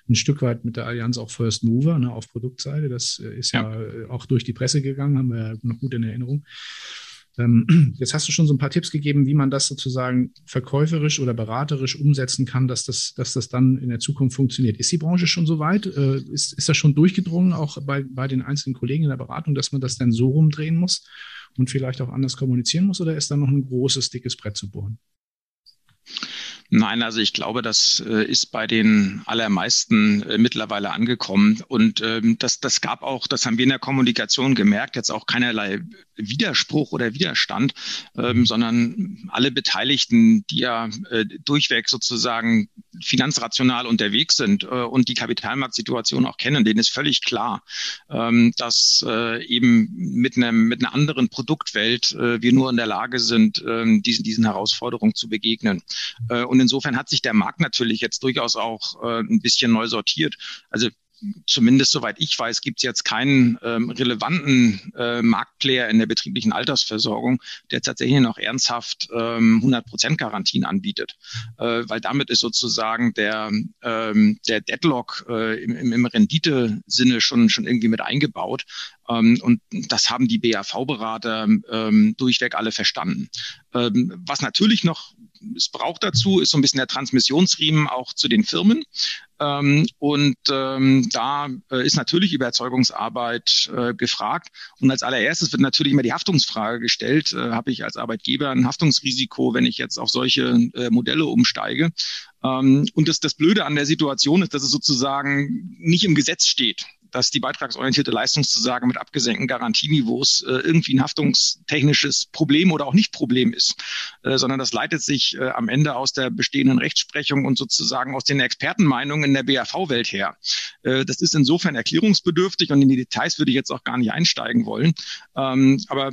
Speaker 1: ein Stück weit mit der Allianz auch First Mover ne, auf Produktseite. Das äh, ist ja. ja. Äh, auch durch die Presse gegangen, haben wir ja noch gut in Erinnerung. Ähm, jetzt hast du schon so ein paar Tipps gegeben, wie man das sozusagen verkäuferisch oder beraterisch umsetzen kann, dass das, dass das dann in der Zukunft funktioniert. Ist die Branche schon so weit? Äh, ist, ist das schon durchgedrungen, auch bei, bei den einzelnen Kollegen in der Beratung, dass man das dann so rumdrehen muss und vielleicht auch anders kommunizieren muss? Oder ist da noch ein großes, dickes Brett zu bohren?
Speaker 3: Nein, also ich glaube, das äh, ist bei den allermeisten äh, mittlerweile angekommen. Und ähm, das, das gab auch, das haben wir in der Kommunikation gemerkt, jetzt auch keinerlei Widerspruch oder Widerstand, ähm, sondern alle Beteiligten, die ja äh, durchweg sozusagen finanzrational unterwegs sind und die Kapitalmarktsituation auch kennen, denen ist völlig klar, ähm, dass eben mit, einem, mit einer anderen Produktwelt wir nur in der Lage sind, diesen, diesen Herausforderungen zu begegnen. Äh, und insofern hat sich der Markt natürlich jetzt durchaus auch äh, ein bisschen neu sortiert. Also zumindest soweit ich weiß, gibt es jetzt keinen ähm, relevanten äh, Marktplayer in der betrieblichen Altersversorgung, der tatsächlich noch ernsthaft ähm, 100% Garantien anbietet. Äh, weil damit ist sozusagen der, ähm, der Deadlock äh, im, im Rendite-Sinne schon, schon irgendwie mit eingebaut. Ähm, und das haben die BAV-Berater ähm, durchweg alle verstanden. Ähm, was natürlich noch es braucht dazu, ist so ein bisschen der Transmissionsriemen auch zu den Firmen. Ähm, und ähm, da äh, ist natürlich Überzeugungsarbeit äh, gefragt. Und als allererstes wird natürlich immer die Haftungsfrage gestellt. Äh, Habe ich als Arbeitgeber ein Haftungsrisiko, wenn ich jetzt auf solche Modelle umsteige? Und das, das Blöde an der Situation ist, dass es sozusagen nicht im Gesetz steht dass die beitragsorientierte Leistungszusage mit abgesenkten Garantieniveaus äh, irgendwie ein haftungstechnisches Problem oder auch nicht Problem ist, äh, sondern das leitet sich äh, am Ende aus der bestehenden Rechtsprechung und sozusagen aus den Expertenmeinungen in der BAV-Welt her. Äh, das ist insofern erklärungsbedürftig und in die Details würde ich jetzt auch gar nicht einsteigen wollen. Ähm, aber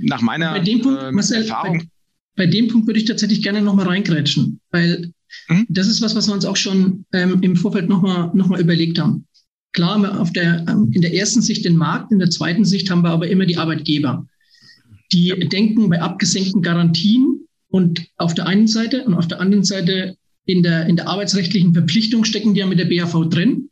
Speaker 3: nach meiner
Speaker 4: bei dem Punkt, äh, Marcel, Erfahrung. Bei, bei, dem Punkt würde ich tatsächlich gerne nochmal reingrätschen, weil mhm. das ist was, was wir uns auch schon ähm, im Vorfeld nochmal noch mal überlegt haben Klar auf der, ähm, in der ersten Sicht den Markt, in der zweiten Sicht haben wir aber immer die Arbeitgeber. Die denken bei abgesenkten Garantien und auf der einen Seite und auf der anderen Seite in der, in der arbeitsrechtlichen Verpflichtung stecken die ja mit der BAV drin.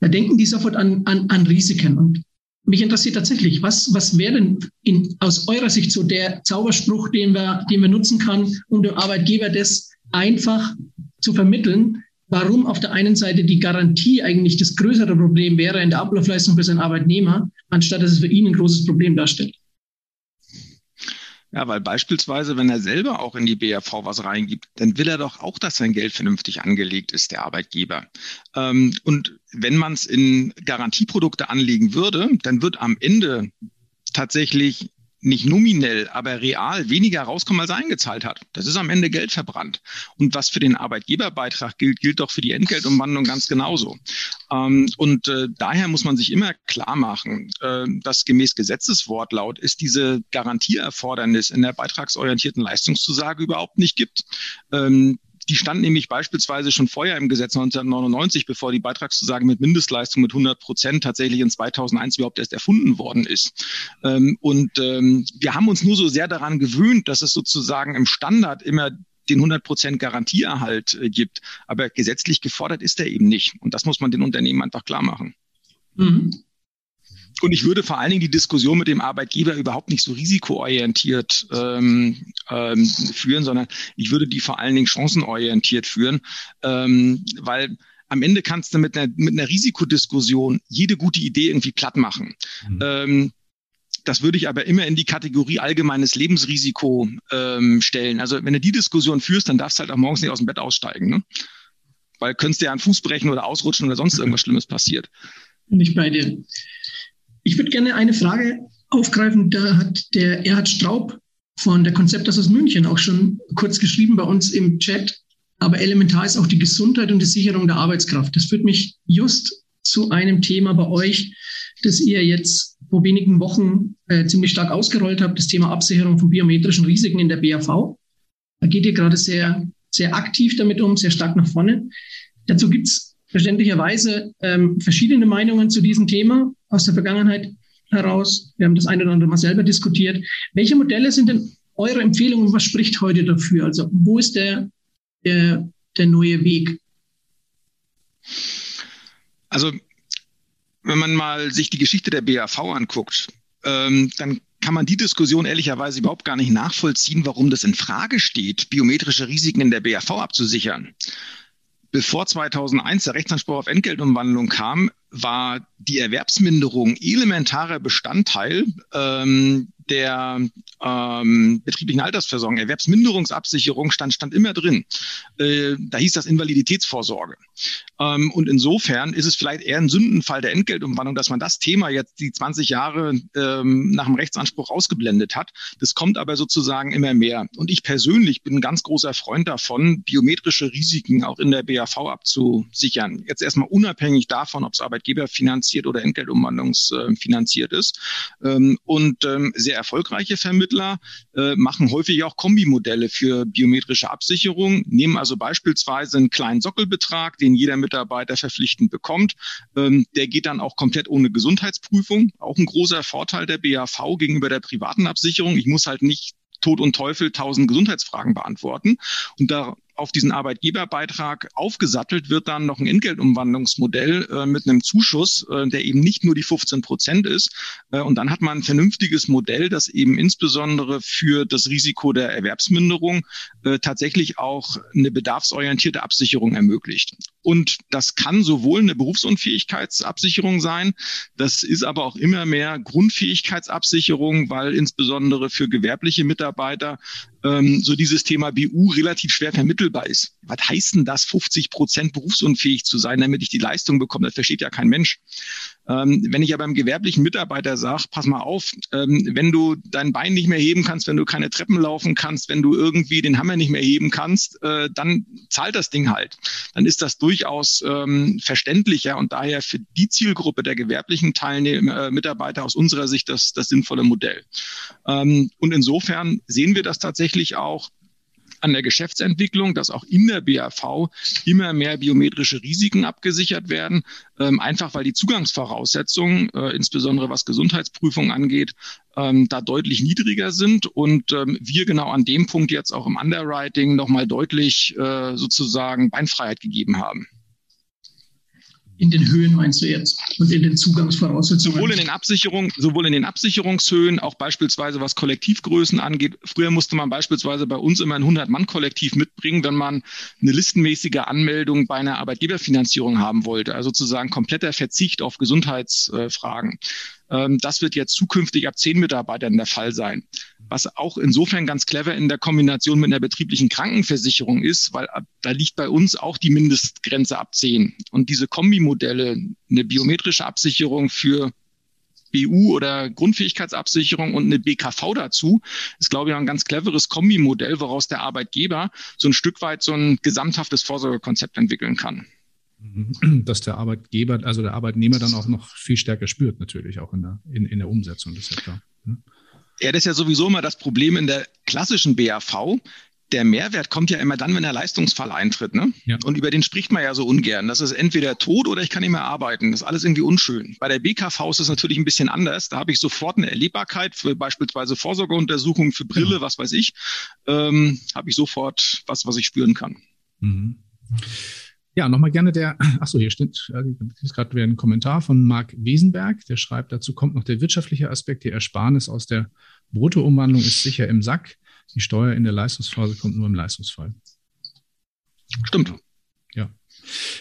Speaker 4: Da denken die sofort an, an, an Risiken. Und mich interessiert tatsächlich, was, was wäre denn in, aus eurer Sicht so der Zauberspruch, den wir, den wir nutzen kann, um dem Arbeitgeber das einfach zu vermitteln, warum auf der einen Seite die Garantie eigentlich das größere Problem wäre in der Ablaufleistung für seinen Arbeitnehmer, anstatt dass es für ihn ein großes Problem darstellt.
Speaker 3: Ja, weil beispielsweise, wenn er selber auch in die BAV was reingibt, dann will er doch auch, dass sein Geld vernünftig angelegt ist, der Arbeitgeber. Ähm, und wenn man es in Garantieprodukte anlegen würde, dann wird am Ende tatsächlich nicht nominell, aber real weniger rauskommen, als er eingezahlt hat. Das ist am Ende Geld verbrannt. Und was für den Arbeitgeberbeitrag gilt, gilt doch für die Entgeltumwandlung ganz genauso. Ähm, und äh, daher muss man sich immer klar machen, äh, dass gemäß Gesetzeswortlaut es diese Garantieerfordernis in der beitragsorientierten Leistungszusage überhaupt nicht gibt. Ähm, die stand nämlich beispielsweise schon vorher im Gesetz 1999, bevor die Beitragszusage mit Mindestleistung mit 100 Prozent tatsächlich in 2001 überhaupt erst erfunden worden ist. Ähm, und ähm, wir haben uns nur so sehr daran gewöhnt, dass es sozusagen im Standard immer den 100 Prozent Garantieerhalt äh, gibt. Aber gesetzlich gefordert ist er eben nicht. Und das muss man den Unternehmen einfach klar machen. Mhm. Und ich würde vor allen Dingen die Diskussion mit dem Arbeitgeber überhaupt nicht so risikoorientiert ähm, ähm, führen, sondern ich würde die vor allen Dingen chancenorientiert führen, ähm, weil am Ende kannst du mit einer, mit einer Risikodiskussion jede gute Idee irgendwie platt machen. Mhm. Ähm, das würde ich aber immer in die Kategorie allgemeines Lebensrisiko ähm, stellen. Also wenn du die Diskussion führst, dann darfst du halt auch morgens nicht aus dem Bett aussteigen. Ne? Weil könntest du ja einen Fuß brechen oder ausrutschen oder sonst irgendwas Schlimmes passiert.
Speaker 4: Nicht bei dir. Ich würde gerne eine Frage aufgreifen. Da hat der Erhard Straub von der Konzept aus München auch schon kurz geschrieben bei uns im Chat. Aber elementar ist auch die Gesundheit und die Sicherung der Arbeitskraft. Das führt mich just zu einem Thema bei euch, das ihr jetzt vor wenigen Wochen äh, ziemlich stark ausgerollt habt, das Thema Absicherung von biometrischen Risiken in der BAV. Da geht ihr gerade sehr, sehr aktiv damit um, sehr stark nach vorne. Dazu gibt es verständlicherweise ähm, verschiedene Meinungen zu diesem Thema aus der Vergangenheit heraus. Wir haben das eine oder andere mal selber diskutiert. Welche Modelle sind denn eure Empfehlungen? Was spricht heute dafür? Also wo ist der, der, der neue Weg?
Speaker 3: Also wenn man mal sich die Geschichte der BAV anguckt, ähm, dann kann man die Diskussion ehrlicherweise überhaupt gar nicht nachvollziehen, warum das in Frage steht, biometrische Risiken in der BAV abzusichern bevor 2001 der Rechtsanspruch auf Entgeltumwandlung kam, war die Erwerbsminderung elementarer Bestandteil ähm, der ähm, betrieblichen Altersversorgung, Erwerbsminderungsabsicherung stand, stand immer drin. Äh, da hieß das Invaliditätsvorsorge. Ähm, und insofern ist es vielleicht eher ein Sündenfall der Entgeltumwandlung, dass man das Thema jetzt die 20 Jahre ähm, nach dem Rechtsanspruch ausgeblendet hat. Das kommt aber sozusagen immer mehr. Und ich persönlich bin ein ganz großer Freund davon, biometrische Risiken auch in der BAV abzusichern. Jetzt erstmal unabhängig davon, ob es Arbeitgeber finanziert oder Entgeltumwandlungsfinanziert äh, ist. Ähm, und ähm, sehr sehr erfolgreiche Vermittler äh, machen häufig auch Kombimodelle für biometrische Absicherung, nehmen also beispielsweise einen kleinen Sockelbetrag, den jeder Mitarbeiter verpflichtend bekommt. Ähm, der geht dann auch komplett ohne Gesundheitsprüfung. Auch ein großer Vorteil der BAV gegenüber der privaten Absicherung. Ich muss halt nicht Tod und Teufel tausend Gesundheitsfragen beantworten. Und da auf diesen Arbeitgeberbeitrag aufgesattelt wird dann noch ein Entgeltumwandlungsmodell äh, mit einem Zuschuss, äh, der eben nicht nur die 15 Prozent ist. Äh, und dann hat man ein vernünftiges Modell, das eben insbesondere für das Risiko der Erwerbsminderung äh, tatsächlich auch eine bedarfsorientierte Absicherung ermöglicht. Und das kann sowohl eine Berufsunfähigkeitsabsicherung sein, das ist aber auch immer mehr Grundfähigkeitsabsicherung, weil insbesondere für gewerbliche Mitarbeiter ähm, so dieses Thema BU relativ schwer vermittelbar ist. Was heißt denn das, 50 Prozent berufsunfähig zu sein, damit ich die Leistung bekomme? Das versteht ja kein Mensch. Ähm, wenn ich aber einem gewerblichen Mitarbeiter sage, pass mal auf, ähm, wenn du dein Bein nicht mehr heben kannst, wenn du keine Treppen laufen kannst, wenn du irgendwie den Hammer nicht mehr heben kannst, äh, dann zahlt das Ding halt. Dann ist das durchaus ähm, verständlicher und daher für die Zielgruppe der gewerblichen Teilnehmer, äh, Mitarbeiter aus unserer Sicht das, das sinnvolle Modell. Ähm, und insofern sehen wir das tatsächlich auch an der Geschäftsentwicklung, dass auch in der BAV immer mehr biometrische Risiken abgesichert werden, ähm, einfach weil die Zugangsvoraussetzungen, äh, insbesondere was Gesundheitsprüfungen angeht, ähm, da deutlich niedriger sind und ähm, wir genau an dem Punkt jetzt auch im Underwriting nochmal deutlich äh, sozusagen Beinfreiheit gegeben haben.
Speaker 4: In den Höhen meinst du jetzt und in den Zugangsvoraussetzungen?
Speaker 3: Sowohl in den Absicherungen, sowohl in den Absicherungshöhen, auch beispielsweise was Kollektivgrößen angeht. Früher musste man beispielsweise bei uns immer ein 100-Mann-Kollektiv mitbringen, wenn man eine listenmäßige Anmeldung bei einer Arbeitgeberfinanzierung haben wollte. Also sozusagen kompletter Verzicht auf Gesundheitsfragen. Ähm, das wird jetzt zukünftig ab zehn Mitarbeitern der Fall sein. Was auch insofern ganz clever in der Kombination mit einer betrieblichen Krankenversicherung ist, weil da liegt bei uns auch die Mindestgrenze ab zehn. Und diese Kombimodelle, eine biometrische Absicherung für BU oder Grundfähigkeitsabsicherung und eine BKV dazu, ist, glaube ich, ein ganz cleveres Kombimodell, woraus der Arbeitgeber so ein Stück weit so ein gesamthaftes Vorsorgekonzept entwickeln kann.
Speaker 1: dass der Arbeitgeber, also der Arbeitnehmer dann auch noch viel stärker spürt, natürlich auch in der, in, in der Umsetzung, das ist ja klar.
Speaker 3: Ja, das ist ja sowieso immer das Problem in der klassischen BAV. Der Mehrwert kommt ja immer dann, wenn der Leistungsfall eintritt. Ne? Ja. Und über den spricht man ja so ungern. Das ist entweder tot oder ich kann nicht mehr arbeiten. Das ist alles irgendwie unschön. Bei der BKV ist es natürlich ein bisschen anders. Da habe ich sofort eine Erlebbarkeit für beispielsweise Vorsorgeuntersuchungen, für Brille, genau. was weiß ich. Ähm, habe ich sofort was, was ich spüren kann. Mhm.
Speaker 1: Ja, nochmal gerne der, achso, hier steht, ist gerade wieder ein Kommentar von Marc Wiesenberg, der schreibt, dazu kommt noch der wirtschaftliche Aspekt, die Ersparnis aus der Bruttoumwandlung ist sicher im Sack, die Steuer in der Leistungsphase kommt nur im Leistungsfall.
Speaker 3: Stimmt.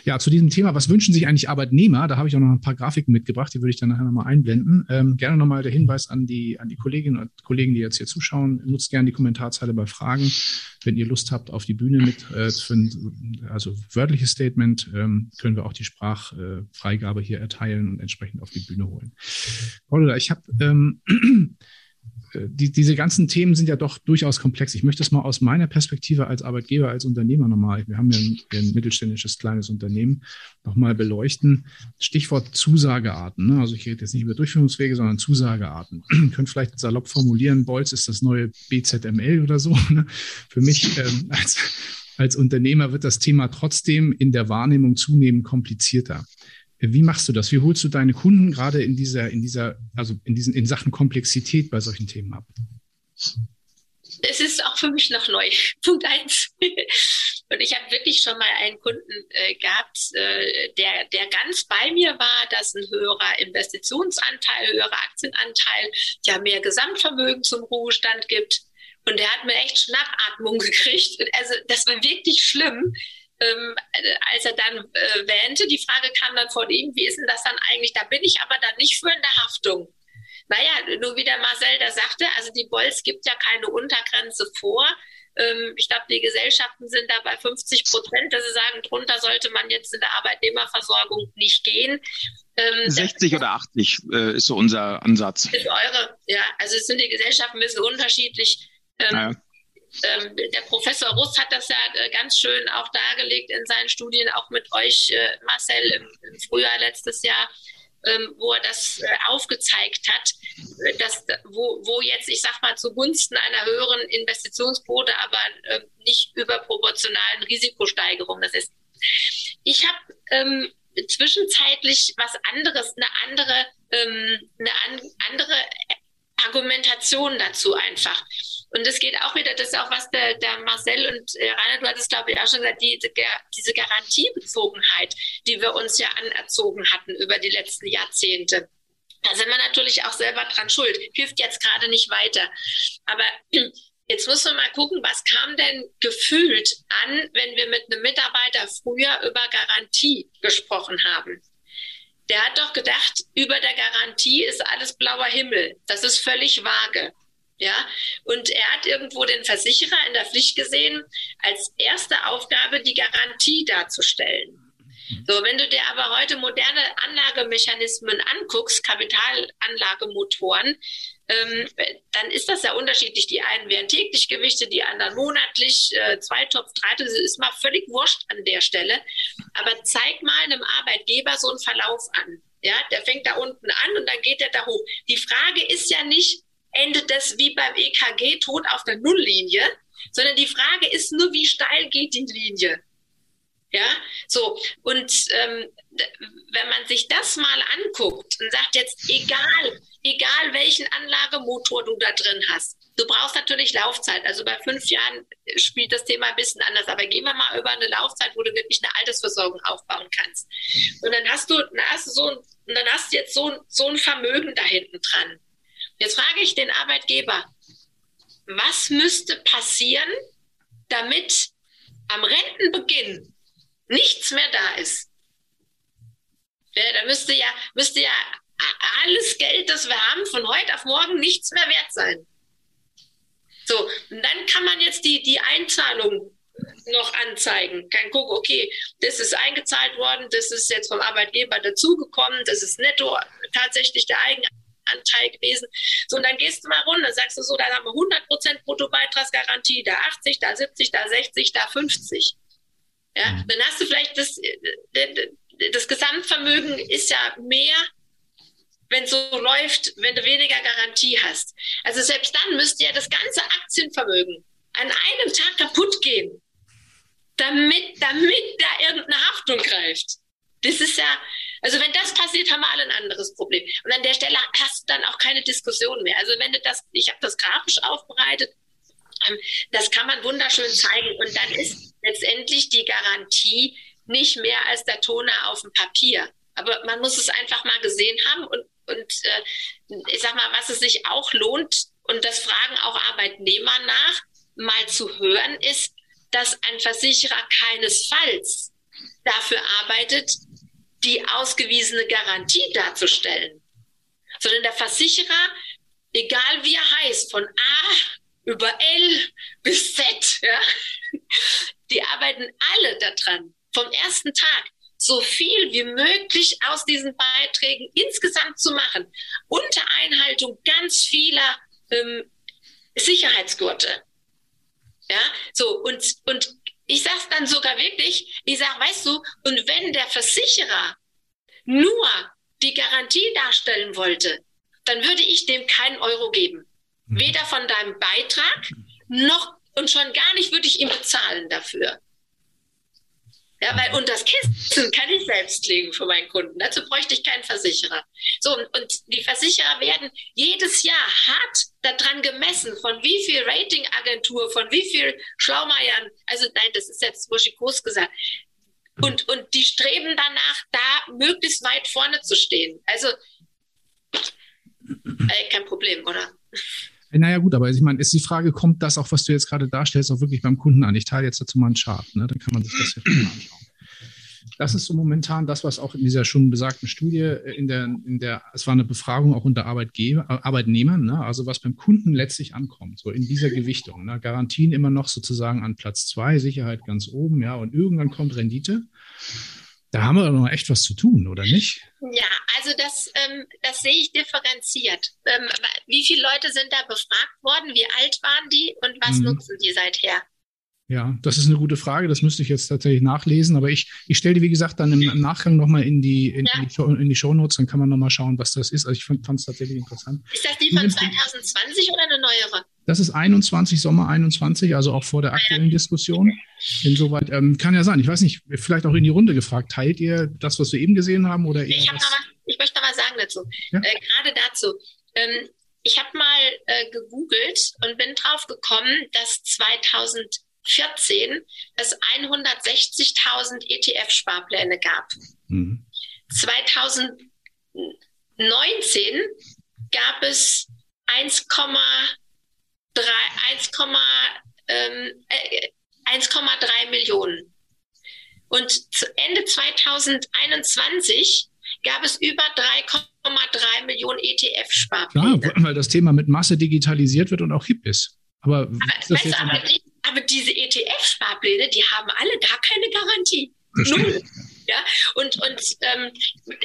Speaker 1: Ja, zu diesem Thema, was wünschen sich eigentlich Arbeitnehmer? Da habe ich auch noch ein paar Grafiken mitgebracht, die würde ich dann nachher nochmal einblenden. Ähm, gerne nochmal der Hinweis an die, an die Kolleginnen und Kollegen, die jetzt hier zuschauen. Nutzt gerne die Kommentarzeile bei Fragen. Wenn ihr Lust habt, auf die Bühne mit, äh, ein, also wörtliches Statement, ähm, können wir auch die Sprachfreigabe hier erteilen und entsprechend auf die Bühne holen. Paula, ich habe ähm, die, diese ganzen Themen sind ja doch durchaus komplex. Ich möchte es mal aus meiner Perspektive als Arbeitgeber, als Unternehmer nochmal, wir haben ja ein, ein mittelständisches kleines Unternehmen, nochmal beleuchten. Stichwort Zusagearten. Ne? Also ich rede jetzt nicht über Durchführungswege, sondern Zusagearten. Könnt vielleicht salopp formulieren, Bolz ist das neue BZML oder so. Ne? Für mich ähm, als, als Unternehmer wird das Thema trotzdem in der Wahrnehmung zunehmend komplizierter. Wie machst du das? Wie holst du deine Kunden gerade in dieser, in dieser, also in diesen, in Sachen Komplexität bei solchen Themen ab?
Speaker 2: Es ist auch für mich noch neu. Punkt eins. Und ich habe wirklich schon mal einen Kunden äh, gehabt, äh, der, der ganz bei mir war, dass ein höherer Investitionsanteil, höherer Aktienanteil, ja mehr Gesamtvermögen zum Ruhestand gibt. Und der hat mir echt Schnappatmung gekriegt. Also das war wirklich schlimm ähm, als er dann äh, wähnte, die Frage kam dann von ihm, wie ist denn das dann eigentlich? Da bin ich aber dann nicht für in der Haftung. Naja, nur wie der Marcel da sagte, also die Bolz gibt ja keine Untergrenze vor. Ähm, ich glaube, die Gesellschaften sind da bei 50 Prozent, dass sie sagen, drunter sollte man jetzt in der Arbeitnehmerversorgung nicht gehen.
Speaker 3: Ähm, 60 oder 80 äh, ist so unser Ansatz.
Speaker 2: Ist eure, ja, also es sind die Gesellschaften ein bisschen unterschiedlich. Ähm, naja ähm, der Professor Russ hat das ja äh, ganz schön auch dargelegt in seinen Studien, auch mit euch, äh, Marcel, im, im, Frühjahr letztes Jahr, ähm, wo er das äh, aufgezeigt hat, äh, dass, wo, wo jetzt, ich sag mal, zugunsten einer höheren Investitionsquote, aber äh, nicht überproportionalen Risikosteigerung. Das ist, ich habe ähm, zwischenzeitlich was anderes, eine andere, ähm, eine an, andere Argumentation dazu einfach. Und es geht auch wieder, das ist auch was der, der Marcel und äh, Rainer, du hattest glaube ich auch schon gesagt, die, die, diese Garantiebezogenheit, die wir uns ja anerzogen hatten über die letzten Jahrzehnte. Da sind wir natürlich auch selber dran schuld. Hilft jetzt gerade nicht weiter. Aber jetzt muss man mal gucken, was kam denn gefühlt an, wenn wir mit einem Mitarbeiter früher über Garantie gesprochen haben. Der hat doch gedacht, über der Garantie ist alles blauer Himmel. Das ist völlig vage. Ja, und er hat irgendwo den Versicherer in der Pflicht gesehen, als erste Aufgabe die Garantie darzustellen. So, wenn du dir aber heute moderne Anlagemechanismen anguckst, Kapitalanlagemotoren, ähm, dann ist das ja unterschiedlich. Die einen werden täglich gewichtet, die anderen monatlich, äh, Zweitopf, Dreitopf, das ist mal völlig wurscht an der Stelle. Aber zeig mal einem Arbeitgeber so einen Verlauf an. Ja, der fängt da unten an und dann geht er da hoch. Die Frage ist ja nicht, endet das wie beim EKG tot auf der Nulllinie, sondern die Frage ist nur, wie steil geht die Linie? Ja, so. Und ähm, wenn man sich das mal anguckt und sagt jetzt, egal, egal welchen Anlagemotor du da drin hast, du brauchst natürlich Laufzeit. Also bei fünf Jahren spielt das Thema ein bisschen anders. Aber gehen wir mal über eine Laufzeit, wo du wirklich eine Altersversorgung aufbauen kannst. Und dann hast du, dann hast du so ein, dann hast du jetzt so, so ein Vermögen da hinten dran. Jetzt frage ich den Arbeitgeber, was müsste passieren, damit am Rentenbeginn nichts mehr da ist? Ja, da müsste ja, müsste ja alles Geld, das wir haben, von heute auf morgen nichts mehr wert sein. So, und dann kann man jetzt die, die Einzahlung noch anzeigen. Kann gucken, okay, das ist eingezahlt worden, das ist jetzt vom Arbeitgeber dazugekommen, das ist netto tatsächlich der Eigenanteil gewesen. So, und dann gehst du mal runter, sagst du so, da haben wir 100% Bruttobeitragsgarantie, da 80, da 70, da 60, da 50. Ja, mhm. dann hast du vielleicht das, äh, das Gesamtvermögen ist ja mehr wenn so läuft, wenn du weniger Garantie hast. Also selbst dann müsste ja das ganze Aktienvermögen an einem Tag kaputt gehen, damit, damit da irgendeine Haftung greift. Das ist ja, also wenn das passiert, haben wir alle ein anderes Problem. Und an der Stelle hast du dann auch keine Diskussion mehr. Also wenn du das, ich habe das grafisch aufbereitet, ähm, das kann man wunderschön zeigen. Und dann ist letztendlich die Garantie nicht mehr als der Toner auf dem Papier. Aber man muss es einfach mal gesehen haben und und äh, ich sag mal, was es sich auch lohnt, und das fragen auch Arbeitnehmer nach, mal zu hören, ist, dass ein Versicherer keinesfalls dafür arbeitet, die ausgewiesene Garantie darzustellen, sondern der Versicherer, egal wie er heißt, von A über L bis Z, ja, die arbeiten alle daran, vom ersten Tag so viel wie möglich aus diesen Beiträgen insgesamt zu machen, unter Einhaltung ganz vieler ähm, Sicherheitsgurte. Ja, so und, und ich sage es dann sogar wirklich, ich sage, weißt du, und wenn der Versicherer nur die Garantie darstellen wollte, dann würde ich dem keinen Euro geben. Mhm. Weder von deinem Beitrag noch und schon gar nicht würde ich ihm bezahlen dafür. Ja, weil, und das Kissen kann ich selbst legen für meinen Kunden. Dazu bräuchte ich keinen Versicherer. So, und, die Versicherer werden jedes Jahr hart daran gemessen, von wie viel Ratingagentur, von wie viel Schlaumeiern, also nein, das ist jetzt Wuschikos gesagt. Und, und die streben danach, da möglichst weit vorne zu stehen. Also, äh, kein Problem, oder?
Speaker 1: Naja, gut, aber ich meine, ist die Frage, kommt das auch, was du jetzt gerade darstellst, auch wirklich beim Kunden an? Ich teile jetzt dazu mal einen Chart, ne? dann kann man sich das ja mal anschauen. Das ist so momentan das, was auch in dieser schon besagten Studie, äh, in der, in der, es war eine Befragung auch unter Arbeitgeber, äh, Arbeitnehmern, ne? also was beim Kunden letztlich ankommt, so in dieser Gewichtung. Ne? Garantien immer noch sozusagen an Platz zwei, Sicherheit ganz oben, ja, und irgendwann kommt Rendite. Da haben wir doch noch echt was zu tun, oder nicht?
Speaker 2: Ja, also das, ähm, das sehe ich differenziert. Ähm, wie viele Leute sind da befragt worden? Wie alt waren die und was mhm. nutzen die seither?
Speaker 1: Ja, das ist eine gute Frage. Das müsste ich jetzt tatsächlich nachlesen. Aber ich, ich stelle die, wie gesagt, dann im, Nachgang nochmal in die, in, ja. die Show, in die Shownotes. Dann kann man nochmal schauen, was das ist. Also ich fand es tatsächlich interessant.
Speaker 2: Ist das die von 2020 oder eine neuere?
Speaker 1: Das ist 21, Sommer 21, also auch vor der aktuellen Diskussion. Insoweit ähm, kann ja sein. Ich weiß nicht, vielleicht auch in die Runde gefragt. Teilt ihr das, was wir eben gesehen haben? Oder
Speaker 2: ich, hab was? Mal, ich möchte noch mal sagen dazu. Ja? Äh, Gerade dazu. Ähm, ich habe mal äh, gegoogelt und bin drauf gekommen, dass 2014 es 160.000 ETF-Sparpläne gab. Mhm. 2019 gab es 1, 1,3 ähm, äh, Millionen. Und zu Ende 2021 gab es über 3,3 Millionen ETF-Sparpläne.
Speaker 1: Klar, weil das Thema mit Masse digitalisiert wird und auch hip ist. Aber, aber,
Speaker 2: weißt du, aber, die, aber diese ETF-Sparpläne, die haben alle gar keine Garantie. Null. Ja, und, und ähm,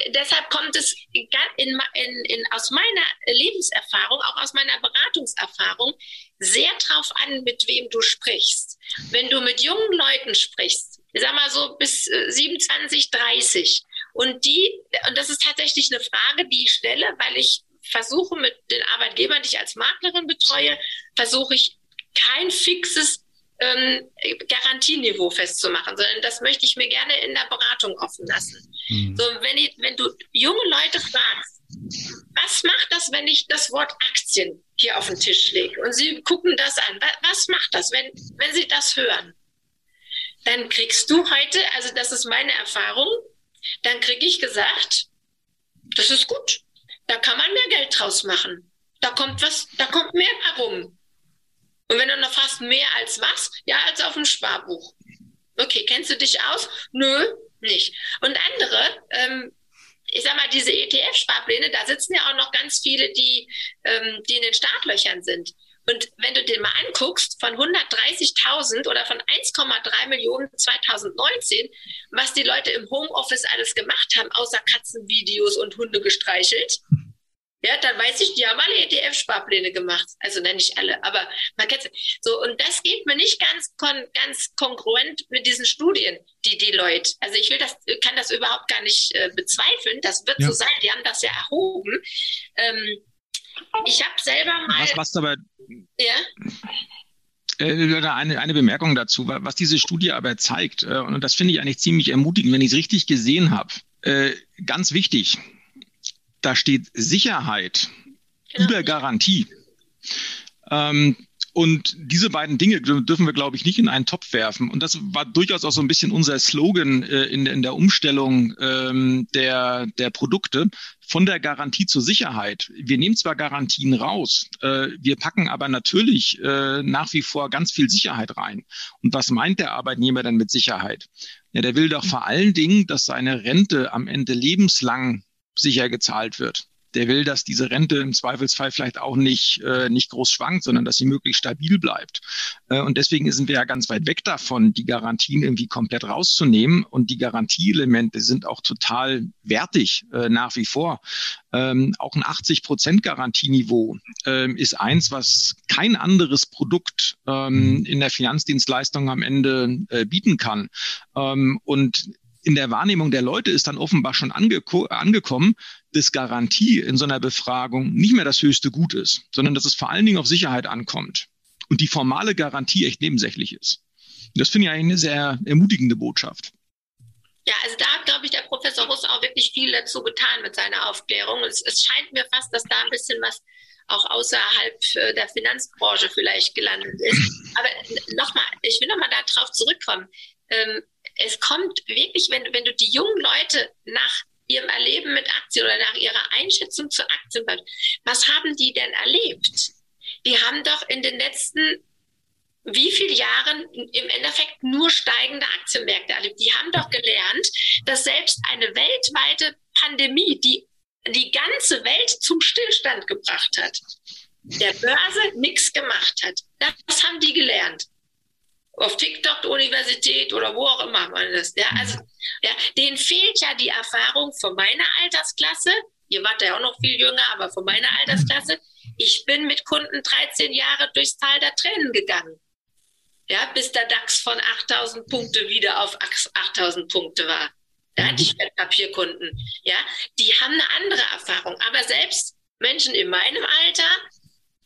Speaker 2: deshalb kommt es in, in, in, aus meiner Lebenserfahrung, auch aus meiner Beratungserfahrung, sehr drauf an, mit wem du sprichst. Wenn du mit jungen Leuten sprichst, ich sag mal so bis 27, äh, 30, und die, und das ist tatsächlich eine Frage, die ich stelle, weil ich versuche mit den Arbeitgebern, die ich als Maklerin betreue, versuche ich kein fixes ähm, Garantieniveau festzumachen, sondern das möchte ich mir gerne in der Beratung offen lassen. Mhm. So, wenn, ich, wenn du junge Leute fragst, was macht das, wenn ich das Wort Aktien hier auf den Tisch lege und sie gucken das an? Was macht das, wenn, wenn sie das hören? Dann kriegst du heute, also das ist meine Erfahrung, dann kriege ich gesagt, das ist gut. Da kann man mehr Geld draus machen. Da kommt was, da kommt mehr herum. Und wenn du noch fragst, mehr als was? Ja, als auf dem Sparbuch. Okay, kennst du dich aus? Nö, nicht. Und andere, ähm, ich sag mal, diese ETF-Sparpläne, da sitzen ja auch noch ganz viele, die, ähm, die in den Startlöchern sind. Und wenn du den mal anguckst, von 130.000 oder von 1,3 Millionen 2019, was die Leute im Homeoffice alles gemacht haben, außer Katzenvideos und Hunde gestreichelt, ja, dann weiß ich, die haben alle ETF-Sparpläne gemacht. Also nenne ich alle, aber man kennt es. So, und das geht mir nicht ganz, kon ganz kongruent mit diesen Studien, die die Leute. Also ich will das, kann das überhaupt gar nicht äh, bezweifeln. Das wird ja. so sein. Die haben das ja erhoben. Ähm, ich habe selber mal.
Speaker 3: Was, was aber. Ja. Äh, eine, eine Bemerkung dazu, was diese Studie aber zeigt, äh, und das finde ich eigentlich ziemlich ermutigend, wenn ich es richtig gesehen habe. Äh, ganz wichtig, da steht Sicherheit genau. über Garantie. Ähm, und diese beiden Dinge dürfen wir, glaube ich, nicht in einen Topf werfen. Und das war durchaus auch so ein bisschen unser Slogan äh, in, in der Umstellung ähm, der, der Produkte von der Garantie zur Sicherheit. Wir nehmen zwar Garantien raus, äh, wir packen aber natürlich äh, nach wie vor ganz viel Sicherheit rein. Und was meint der Arbeitnehmer denn mit Sicherheit? Ja, der will doch vor allen Dingen, dass seine Rente am Ende lebenslang sicher gezahlt wird. Der will, dass diese Rente im Zweifelsfall vielleicht auch nicht, äh, nicht groß schwankt, sondern dass sie möglichst stabil bleibt. Äh, und deswegen sind wir ja ganz weit weg davon, die Garantien irgendwie komplett rauszunehmen. Und die Garantieelemente sind auch total wertig äh, nach wie vor. Ähm, auch ein 80 Prozent Garantieniveau ähm, ist eins, was kein anderes Produkt ähm, in der Finanzdienstleistung am Ende äh, bieten kann. Ähm, und in der Wahrnehmung der Leute ist dann offenbar schon ange angekommen, dass Garantie in so einer Befragung nicht mehr das höchste Gut ist, sondern dass es vor allen Dingen auf Sicherheit ankommt und die formale Garantie echt nebensächlich ist. Das finde ich eigentlich eine sehr ermutigende Botschaft.
Speaker 2: Ja, also da hat, glaube ich, der Professor Russ auch wirklich viel dazu getan mit seiner Aufklärung. Es, es scheint mir fast, dass da ein bisschen was auch außerhalb äh, der Finanzbranche vielleicht gelandet ist. Aber nochmal, ich will nochmal darauf zurückkommen. Ähm, es kommt wirklich, wenn, wenn du die jungen Leute nach ihrem Erleben mit Aktien oder nach ihrer Einschätzung zu Aktien, was haben die denn erlebt? Die haben doch in den letzten wie viele Jahren im Endeffekt nur steigende Aktienmärkte erlebt. Die haben doch gelernt, dass selbst eine weltweite Pandemie, die die ganze Welt zum Stillstand gebracht hat, der Börse nichts gemacht hat. Das haben die gelernt auf TikTok Universität oder wo auch immer man das. Ja, also, ja, denen fehlt ja die Erfahrung von meiner Altersklasse. Ihr wart ja auch noch viel jünger, aber von meiner Altersklasse. Ich bin mit Kunden 13 Jahre durchs Tal der Tränen gegangen. Ja, bis der DAX von 8000 Punkte wieder auf 8000 Punkte war. Ja, die Papierkunden. Ja, die haben eine andere Erfahrung. Aber selbst Menschen in meinem Alter,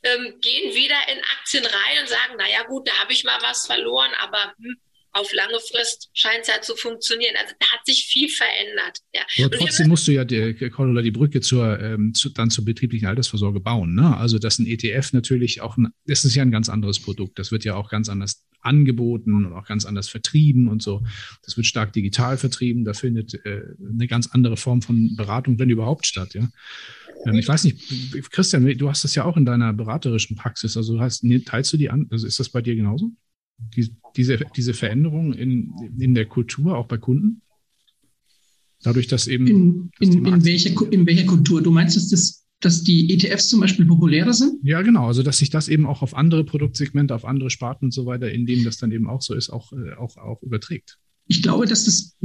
Speaker 2: ähm, gehen wieder in Aktien rein und sagen, naja gut, da habe ich mal was verloren, aber hm, auf lange Frist scheint es ja zu funktionieren. Also da hat sich viel verändert. Ja.
Speaker 1: Aber trotzdem musst du ja die, die Brücke zur, ähm, zu, dann zur betrieblichen Altersvorsorge bauen. Ne? Also dass ein ETF natürlich auch, ein, das ist ja ein ganz anderes Produkt. Das wird ja auch ganz anders angeboten und auch ganz anders vertrieben und so. Das wird stark digital vertrieben. Da findet äh, eine ganz andere Form von Beratung, wenn überhaupt, statt. Ja. Ähm, ich weiß nicht, Christian, du hast das ja auch in deiner beraterischen Praxis. Also hast, teilst du die an? Also ist das bei dir genauso? Die, diese, diese Veränderung in, in der Kultur, auch bei Kunden? Dadurch, dass eben.
Speaker 4: In, dass in, in, welcher, in welcher Kultur? Du meinst, dass, das, dass die ETFs zum Beispiel populärer sind?
Speaker 1: Ja, genau. Also, dass sich das eben auch auf andere Produktsegmente, auf andere Sparten und so weiter, in denen das dann eben auch so ist, auch, äh, auch, auch überträgt.
Speaker 4: Ich glaube, dass das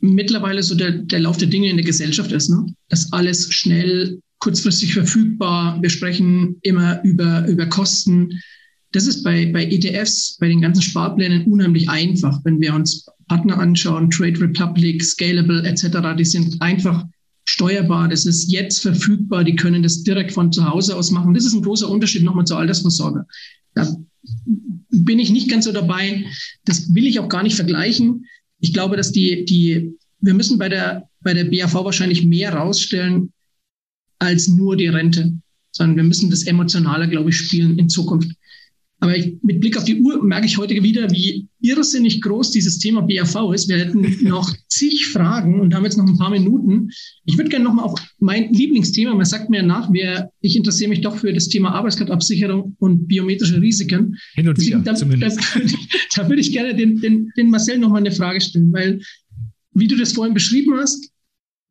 Speaker 4: mittlerweile so der, der Lauf der Dinge in der Gesellschaft ist. Ne? Das alles schnell, kurzfristig verfügbar. Wir sprechen immer über, über Kosten. Das ist bei, bei ETFs, bei den ganzen Sparplänen unheimlich einfach. Wenn wir uns Partner anschauen, Trade Republic, Scalable etc., die sind einfach steuerbar. Das ist jetzt verfügbar. Die können das direkt von zu Hause aus machen. Das ist ein großer Unterschied nochmal zur Altersvorsorge. Da bin ich nicht ganz so dabei. Das will ich auch gar nicht vergleichen. Ich glaube, dass die, die, wir müssen bei der, bei der BAV wahrscheinlich mehr rausstellen als nur die Rente, sondern wir müssen das emotionaler, glaube ich, spielen in Zukunft. Aber ich, mit Blick auf die Uhr merke ich heute wieder, wie irrsinnig groß dieses Thema BAV ist. Wir hätten noch zig Fragen und haben jetzt noch ein paar Minuten. Ich würde gerne nochmal auf mein Lieblingsthema, man sagt mir nach, wer, ich interessiere mich doch für das Thema Arbeitskraftabsicherung und biometrische Risiken. Hin und wieder, da, zumindest. Da, da, würde ich gerne den, den, den Marcel nochmal eine Frage stellen, weil, wie du das vorhin beschrieben hast,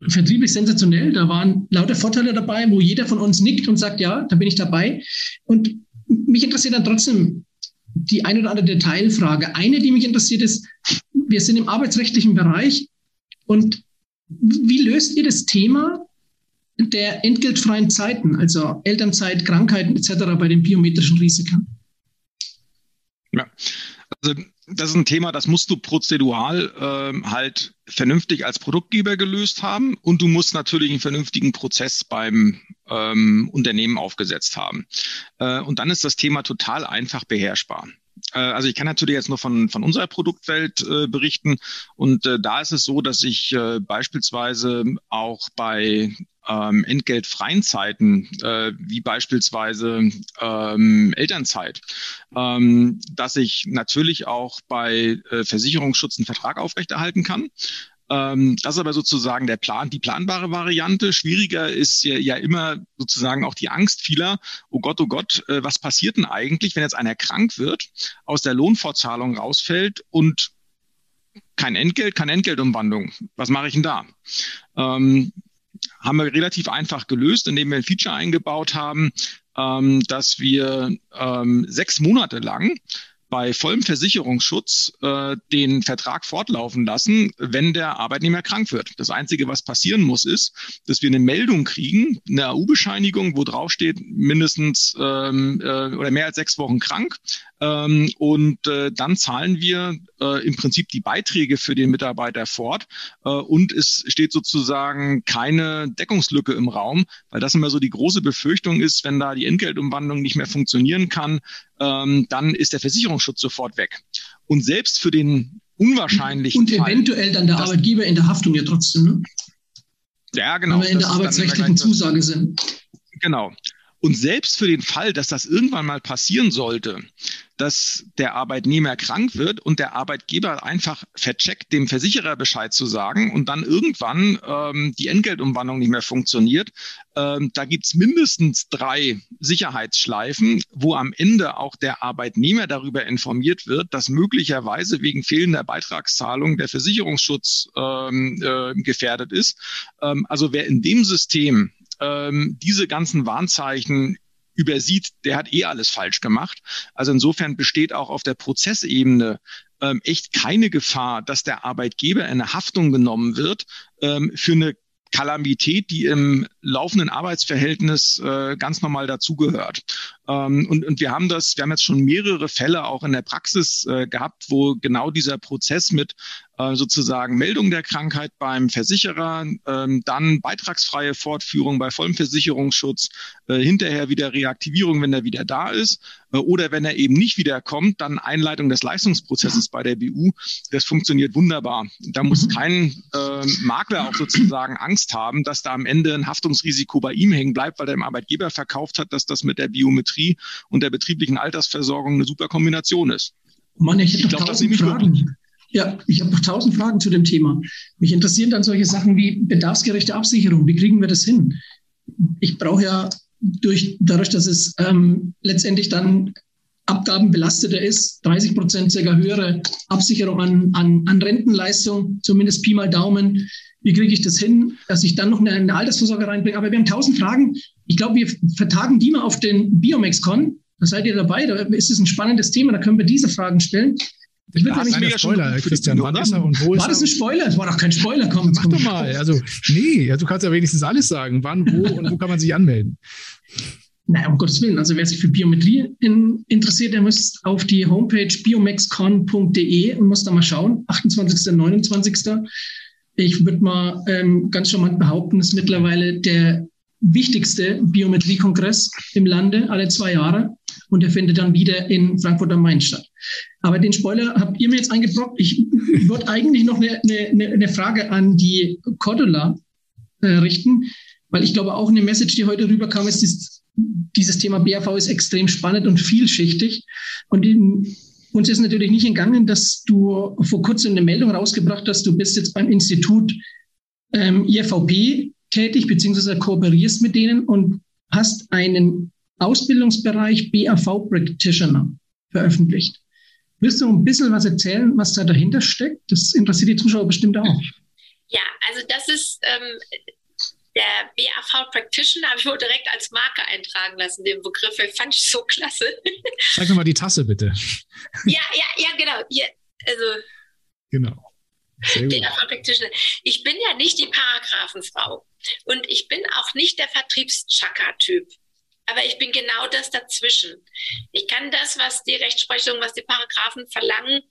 Speaker 4: vertrieblich sensationell. Da waren lauter Vorteile dabei, wo jeder von uns nickt und sagt, ja, da bin ich dabei. Und mich interessiert dann trotzdem die eine oder andere Detailfrage. Eine, die mich interessiert, ist, wir sind im arbeitsrechtlichen Bereich und wie löst ihr das Thema der entgeltfreien Zeiten, also Elternzeit, Krankheiten etc. bei den biometrischen Risiken?
Speaker 3: Ja, also das ist ein Thema, das musst du prozedural äh, halt vernünftig als Produktgeber gelöst haben und du musst natürlich einen vernünftigen Prozess beim ähm, Unternehmen aufgesetzt haben. Äh, und dann ist das Thema total einfach beherrschbar. Äh, also ich kann natürlich jetzt nur von, von unserer Produktwelt äh, berichten und äh, da ist es so, dass ich äh, beispielsweise auch bei ähm, entgeltfreien Zeiten, äh, wie beispielsweise ähm, Elternzeit, ähm, dass ich natürlich auch bei äh, Versicherungsschutz einen Vertrag aufrechterhalten kann. Ähm, das ist aber sozusagen der Plan, die planbare Variante. Schwieriger ist ja, ja immer sozusagen auch die Angst vieler. Oh Gott, oh Gott, äh, was passiert denn eigentlich, wenn jetzt einer krank wird, aus der Lohnfortzahlung rausfällt und kein Entgelt, keine Entgeltumwandlung. Was mache ich denn da? Ähm, haben wir relativ einfach gelöst, indem wir ein Feature eingebaut haben, ähm, dass wir ähm, sechs Monate lang bei vollem Versicherungsschutz äh, den Vertrag fortlaufen lassen, wenn der Arbeitnehmer krank wird. Das Einzige, was passieren muss, ist, dass wir eine Meldung kriegen, eine AU-Bescheinigung, wo drauf steht, mindestens ähm, äh, oder mehr als sechs Wochen krank. Ähm, und äh, dann zahlen wir äh, im Prinzip die Beiträge für den Mitarbeiter fort. Äh, und es steht sozusagen keine Deckungslücke im Raum, weil das immer so die große Befürchtung ist, wenn da die Entgeltumwandlung nicht mehr funktionieren kann, ähm, dann ist der Versicherungsschutz sofort weg. Und selbst für den unwahrscheinlichen
Speaker 4: Und eventuell dann der Arbeitgeber in der Haftung ja trotzdem, ne?
Speaker 3: Ja, genau.
Speaker 4: Wenn wir in der arbeitsrechtlichen Zusage sind.
Speaker 3: Genau. Und selbst für den Fall, dass das irgendwann mal passieren sollte, dass der Arbeitnehmer krank wird und der Arbeitgeber einfach vercheckt, dem Versicherer Bescheid zu sagen und dann irgendwann ähm, die Entgeltumwandlung nicht mehr funktioniert, ähm, da gibt's mindestens drei Sicherheitsschleifen, wo am Ende auch der Arbeitnehmer darüber informiert wird, dass möglicherweise wegen fehlender Beitragszahlung der Versicherungsschutz ähm, äh, gefährdet ist. Ähm, also wer in dem System ähm, diese ganzen Warnzeichen übersieht, der hat eh alles falsch gemacht. Also insofern besteht auch auf der Prozessebene ähm, echt keine Gefahr, dass der Arbeitgeber in eine Haftung genommen wird ähm, für eine Kalamität, die im laufenden Arbeitsverhältnis äh, ganz normal dazugehört. Ähm, und, und wir haben das, wir haben jetzt schon mehrere Fälle auch in der Praxis äh, gehabt, wo genau dieser Prozess mit äh, sozusagen Meldung der Krankheit beim Versicherer, ähm, dann beitragsfreie Fortführung bei vollem Versicherungsschutz, äh, hinterher wieder Reaktivierung, wenn er wieder da ist, äh, oder wenn er eben nicht wiederkommt, dann Einleitung des Leistungsprozesses bei der BU. Das funktioniert wunderbar. Da muss mhm. kein äh, Makler auch sozusagen Angst haben, dass da am Ende ein Haftungsrisiko bei ihm hängen bleibt, weil er dem Arbeitgeber verkauft hat, dass das mit der Biometrie und der betrieblichen Altersversorgung eine super Kombination ist.
Speaker 4: Mann, ich, ich glaube, das nehme ich Fragen. Ja, ich habe noch tausend Fragen zu dem Thema. Mich interessieren dann solche Sachen wie bedarfsgerechte Absicherung. Wie kriegen wir das hin? Ich brauche ja durch, dadurch, dass es ähm, letztendlich dann abgabenbelasteter ist, 30 Prozent circa höhere Absicherung an, an, an Rentenleistung, zumindest Pi mal Daumen. Wie kriege ich das hin, dass ich dann noch eine, eine Altersvorsorge reinbringe? Aber wir haben tausend Fragen. Ich glaube, wir vertagen die mal auf den Biomex-Con. Da seid ihr dabei. Da ist es ein spannendes Thema. Da können wir diese Fragen stellen.
Speaker 1: Ich würde nämlich mega Spoiler, Christian. Wann ist er und wo
Speaker 4: ist War das ein Spoiler? Das war doch kein Spoiler. Komm,
Speaker 1: Mach doch mal. Also, nee, du kannst ja wenigstens alles sagen. Wann, wo und wo kann man sich anmelden?
Speaker 4: Naja, um Gottes Willen. Also, wer sich für Biometrie in, interessiert, der muss auf die Homepage biomexcon.de und muss da mal schauen. 28. 29. Ich würde mal ähm, ganz charmant behaupten, ist mittlerweile der wichtigste Biometriekongress im Lande alle zwei Jahre und der findet dann wieder in Frankfurt am Main statt. Aber den Spoiler habt ihr mir jetzt eingebrockt. Ich würde eigentlich noch eine, eine, eine Frage an die Cordula äh, richten, weil ich glaube auch eine Message, die heute rüberkam, ist, dieses, dieses Thema BAV ist extrem spannend und vielschichtig. Und in, uns ist natürlich nicht entgangen, dass du vor kurzem eine Meldung rausgebracht hast, du bist jetzt beim Institut ähm, IFVP tätig, beziehungsweise kooperierst mit denen und hast einen Ausbildungsbereich BAV Practitioner veröffentlicht. Willst du ein bisschen was erzählen, was da dahinter steckt? Das interessiert die Zuschauer bestimmt auch.
Speaker 2: Ja, also das ist ähm, der BAV Practitioner, habe ich wohl direkt als Marke eintragen lassen, den Begriff. Ich fand ich so klasse.
Speaker 1: Sag nochmal die Tasse bitte.
Speaker 2: Ja, ja, ja, genau. Hier, also.
Speaker 1: Genau.
Speaker 2: BAV Practitioner. Ich bin ja nicht die Paragraphenfrau und ich bin auch nicht der Vertriebschakra-Typ aber ich bin genau das dazwischen. Ich kann das, was die Rechtsprechung, was die Paragraphen verlangen,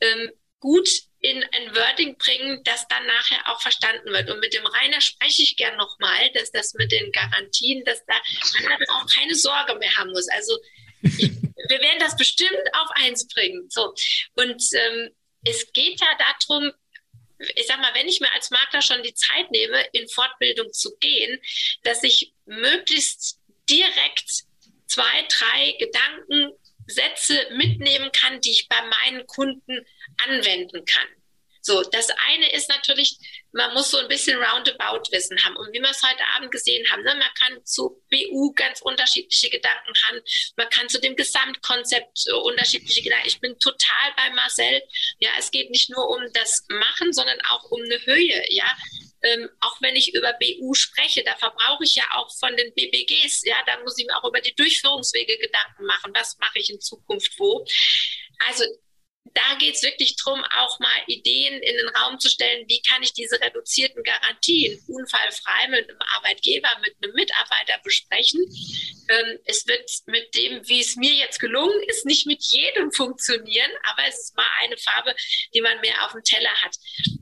Speaker 2: ähm, gut in ein Wording bringen, das dann nachher auch verstanden wird. Und mit dem Rainer spreche ich gern nochmal, dass das mit den Garantien, dass da man dann auch keine Sorge mehr haben muss. Also ich, wir werden das bestimmt auf eins bringen. So. Und ähm, es geht ja darum, ich sag mal, wenn ich mir als Makler schon die Zeit nehme, in Fortbildung zu gehen, dass ich möglichst direkt zwei, drei Gedankensätze mitnehmen kann, die ich bei meinen Kunden anwenden kann. So, das eine ist natürlich, man muss so ein bisschen Roundabout-Wissen haben. Und wie wir es heute Abend gesehen haben, ne, man kann zu BU ganz unterschiedliche Gedanken haben. Man kann zu dem Gesamtkonzept äh, unterschiedliche Gedanken. Ich bin total bei Marcel. Ja, es geht nicht nur um das Machen, sondern auch um eine Höhe. Ja, ähm, auch wenn ich über BU spreche, da verbrauche ich ja auch von den BBGs, ja, da muss ich mir auch über die Durchführungswege Gedanken machen. Was mache ich in Zukunft wo? Also da geht es wirklich darum, auch mal Ideen in den Raum zu stellen, wie kann ich diese reduzierten Garantien unfallfrei mit einem Arbeitgeber, mit einem Mitarbeiter besprechen. Ähm, es wird mit dem, wie es mir jetzt gelungen ist, nicht mit jedem funktionieren, aber es ist mal eine Farbe, die man mehr auf dem Teller hat.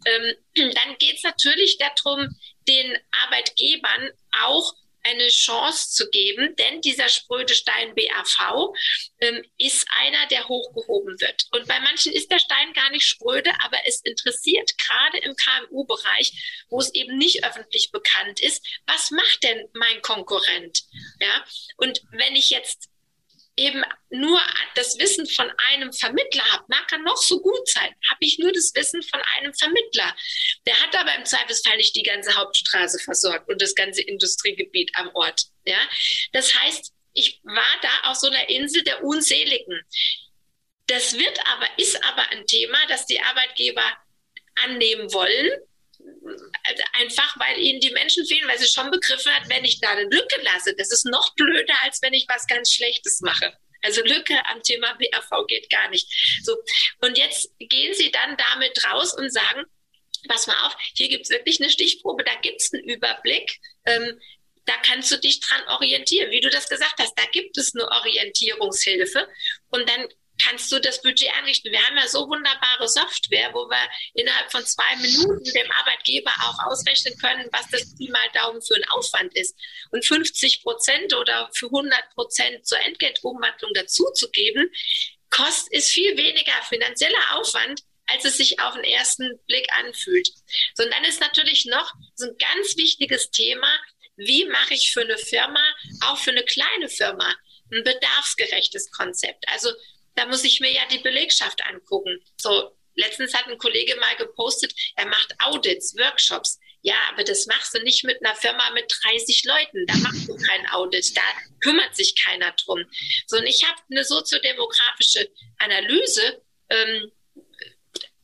Speaker 2: Ähm, dann geht es natürlich darum, den Arbeitgebern auch eine Chance zu geben, denn dieser spröde Stein BAV ähm, ist einer, der hochgehoben wird. Und bei manchen ist der Stein gar nicht spröde, aber es interessiert gerade im KMU-Bereich, wo es eben nicht öffentlich bekannt ist, was macht denn mein Konkurrent? Ja, und wenn ich jetzt eben nur das Wissen von einem Vermittler habe, mag er noch so gut sein, habe ich nur das Wissen von einem Vermittler. Der hat aber im Zweifelsfall nicht die ganze Hauptstraße versorgt und das ganze Industriegebiet am Ort. Ja? Das heißt, ich war da auf so einer Insel der Unseligen. Das wird aber, ist aber ein Thema, das die Arbeitgeber annehmen wollen, einfach weil ihnen die Menschen fehlen, weil sie schon begriffen hat, wenn ich da eine Lücke lasse, das ist noch blöder, als wenn ich was ganz Schlechtes mache. Also Lücke am Thema BAV geht gar nicht. So. Und jetzt gehen sie dann damit raus und sagen, pass mal auf, hier gibt es wirklich eine Stichprobe, da gibt es einen Überblick. Ähm, da kannst du dich dran orientieren. Wie du das gesagt hast, da gibt es eine Orientierungshilfe. Und dann kannst du das Budget einrichten. Wir haben ja so wunderbare Software, wo wir innerhalb von zwei Minuten dem Arbeitgeber auch ausrechnen können, was das Pi mal Daumen für ein Aufwand ist. Und 50 Prozent oder für 100 Prozent zur Entgeltumwandlung dazuzugeben, kostet ist viel weniger finanzieller Aufwand, als es sich auf den ersten Blick anfühlt. So, und dann ist natürlich noch so ein ganz wichtiges Thema, wie mache ich für eine Firma, auch für eine kleine Firma, ein bedarfsgerechtes Konzept. Also da muss ich mir ja die Belegschaft angucken. So, letztens hat ein Kollege mal gepostet, er macht Audits, Workshops. Ja, aber das machst du nicht mit einer Firma mit 30 Leuten. Da machst du kein Audit. Da kümmert sich keiner drum. So, und ich habe eine soziodemografische Analyse ähm,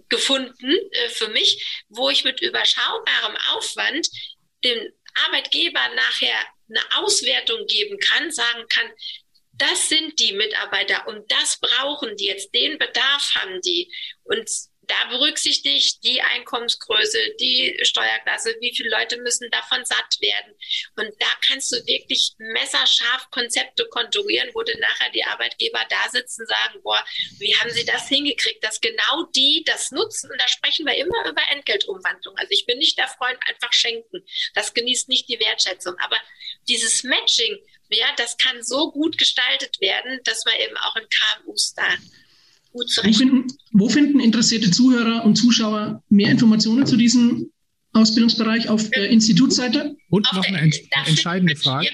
Speaker 2: gefunden äh, für mich, wo ich mit überschaubarem Aufwand dem Arbeitgeber nachher eine Auswertung geben kann, sagen kann, das sind die Mitarbeiter und das brauchen die jetzt. Den Bedarf haben die. Und da berücksichtigt die Einkommensgröße, die Steuerklasse, wie viele Leute müssen davon satt werden. Und da kannst du wirklich messerscharf Konzepte konturieren, wo dann nachher die Arbeitgeber da sitzen und sagen, boah, wie haben sie das hingekriegt, dass genau die das nutzen? Und da sprechen wir immer über Entgeltumwandlung. Also ich bin nicht der Freund, einfach schenken. Das genießt nicht die Wertschätzung. Aber dieses Matching, ja, das kann so gut gestaltet werden, dass man eben auch in KMUs da gut
Speaker 4: zurecht. Wo finden, wo finden interessierte Zuhörer und Zuschauer mehr Informationen zu diesem Ausbildungsbereich auf der Institutsseite?
Speaker 1: Und noch eine ent entscheidende Frage.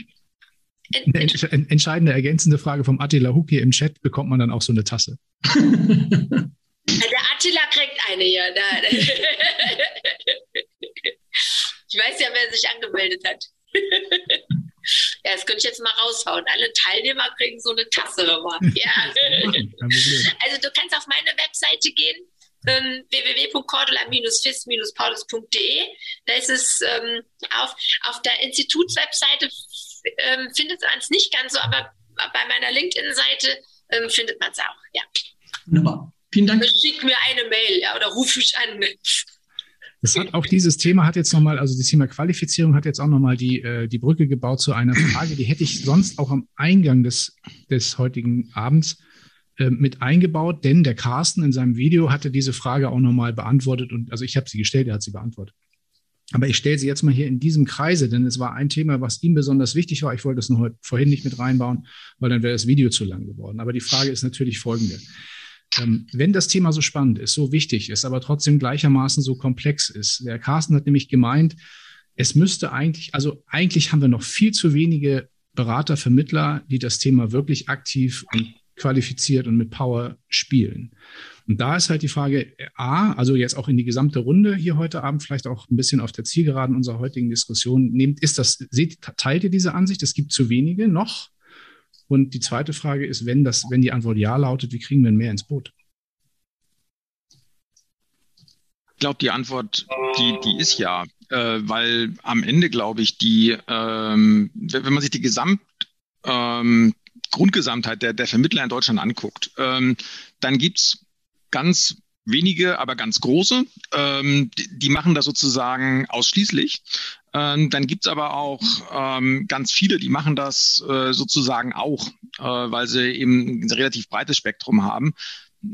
Speaker 1: Eine ent entscheidende ergänzende Frage vom Attila Huck hier im Chat, bekommt man dann auch so eine Tasse?
Speaker 2: Der Attila kriegt eine hier. ich weiß ja, wer sich angemeldet hat. Ja, das könnte ich jetzt mal raushauen. Alle Teilnehmer kriegen so eine Tasse. Ja. Also du kannst auf meine Webseite gehen, ähm, www.cordula-fis-paulus.de. Da ist es ähm, auf, auf der Institutswebseite ähm, findet man es nicht ganz so, aber bei meiner LinkedIn-Seite ähm, findet man es auch. Ja.
Speaker 4: Wunderbar. Vielen Dank.
Speaker 2: Schick mir eine Mail ja, oder ruf mich an.
Speaker 1: Das hat auch dieses Thema hat jetzt nochmal, also das Thema Qualifizierung hat jetzt auch nochmal die, äh, die Brücke gebaut zu einer Frage, die hätte ich sonst auch am Eingang des, des heutigen Abends äh, mit eingebaut, denn der Carsten in seinem Video hatte diese Frage auch nochmal beantwortet und also ich habe sie gestellt, er hat sie beantwortet. Aber ich stelle sie jetzt mal hier in diesem Kreise, denn es war ein Thema, was ihm besonders wichtig war. Ich wollte es nur heute, vorhin nicht mit reinbauen, weil dann wäre das Video zu lang geworden. Aber die Frage ist natürlich folgende. Ähm, wenn das Thema so spannend ist, so wichtig ist, aber trotzdem gleichermaßen so komplex ist, der Carsten hat nämlich gemeint, es müsste eigentlich, also eigentlich haben wir noch viel zu wenige Berater, Vermittler, die das Thema wirklich aktiv und qualifiziert und mit Power spielen. Und da ist halt die Frage A, also jetzt auch in die gesamte Runde hier heute Abend, vielleicht auch ein bisschen auf der Zielgeraden unserer heutigen Diskussion, nehmt, ist das, seht, teilt ihr diese Ansicht? Es gibt zu wenige noch. Und die zweite Frage ist, wenn das, wenn die Antwort ja lautet, wie kriegen wir mehr ins Boot?
Speaker 3: Ich glaube, die Antwort, die, die ist ja, äh, weil am Ende glaube ich, die, ähm, wenn man sich die Gesamt, ähm, Grundgesamtheit der, der Vermittler in Deutschland anguckt, ähm, dann gibt's ganz wenige, aber ganz große, ähm, die, die machen das sozusagen ausschließlich. Ähm, dann gibt's aber auch ähm, ganz viele, die machen das äh, sozusagen auch, äh, weil sie eben ein relativ breites Spektrum haben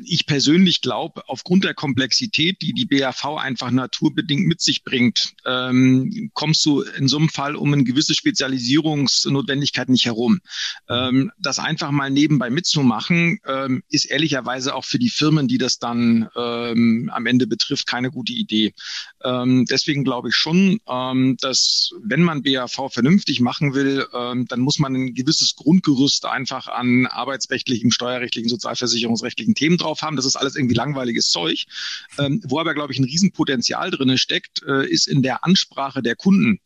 Speaker 3: ich persönlich glaube, aufgrund der Komplexität, die die BAV einfach naturbedingt mit sich bringt, ähm, kommst du in so einem Fall um eine gewisse Spezialisierungsnotwendigkeit nicht herum. Ähm, das einfach mal nebenbei mitzumachen, ähm, ist ehrlicherweise auch für die Firmen, die das dann ähm, am Ende betrifft, keine gute Idee. Ähm, deswegen glaube ich schon, ähm, dass wenn man BAV vernünftig machen will, dann muss man ein gewisses Grundgerüst einfach an arbeitsrechtlichen, steuerrechtlichen, sozialversicherungsrechtlichen Themen drauf haben. Das ist alles irgendwie langweiliges Zeug. Ähm, wo aber, glaube ich, ein Riesenpotenzial drin steckt, äh, ist in der Ansprache der Kunden.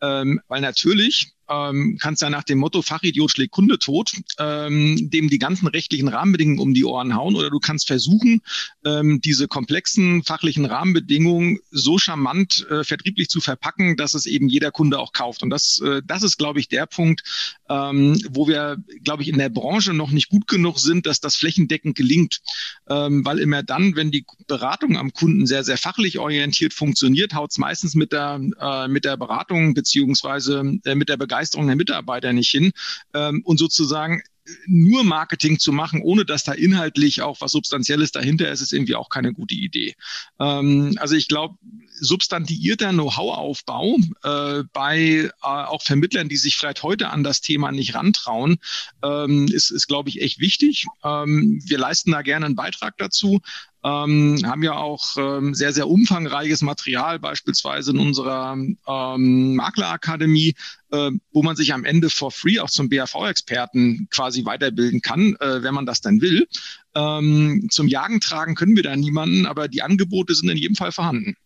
Speaker 3: Ähm, weil natürlich ähm, kannst ja nach dem Motto Fachidiot schlägt Kunde tot, ähm, dem die ganzen rechtlichen Rahmenbedingungen um die Ohren hauen oder du kannst versuchen, ähm, diese komplexen fachlichen Rahmenbedingungen so charmant äh, vertrieblich zu verpacken, dass es eben jeder Kunde auch kauft. Und das, äh, das ist, glaube ich, der Punkt, ähm, wo wir, glaube ich, in der Branche noch nicht gut genug sind, dass das flächendeckend gelingt. Ähm, weil immer dann, wenn die Beratung am Kunden sehr, sehr fachlich orientiert funktioniert, haut es meistens mit der, äh, mit der Beratung beziehungsweise äh, mit der Begeisterung Begeisterung der Mitarbeiter nicht hin. Ähm, und sozusagen nur Marketing zu machen, ohne dass da inhaltlich auch was Substanzielles dahinter ist, ist irgendwie auch keine gute Idee. Ähm, also ich glaube, substantiierter Know-how-Aufbau äh, bei äh, auch Vermittlern, die sich vielleicht heute an das Thema nicht rantrauen, ähm, ist, ist glaube ich, echt wichtig. Ähm, wir leisten da gerne einen Beitrag dazu ähm, haben ja auch ähm, sehr, sehr umfangreiches Material, beispielsweise in unserer ähm, Maklerakademie, äh, wo man sich am Ende for free auch zum BAV-Experten quasi weiterbilden kann, äh, wenn man das dann will. Ähm, zum Jagen tragen können wir da niemanden, aber die Angebote sind in jedem Fall vorhanden.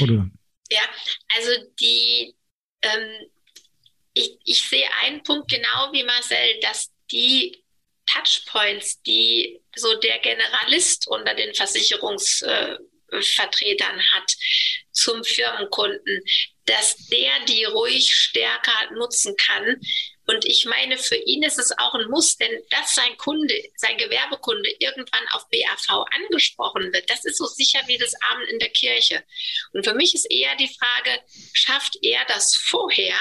Speaker 2: Oder? Ja, also die, ähm, ich, ich sehe einen Punkt genau wie Marcel, dass die Touchpoints, die so der Generalist unter den Versicherungsvertretern hat zum Firmenkunden, dass der die ruhig stärker nutzen kann. Und ich meine, für ihn ist es auch ein Muss, denn dass sein Kunde, sein Gewerbekunde irgendwann auf BAV angesprochen wird, das ist so sicher wie das Abend in der Kirche. Und für mich ist eher die Frage, schafft er das vorher,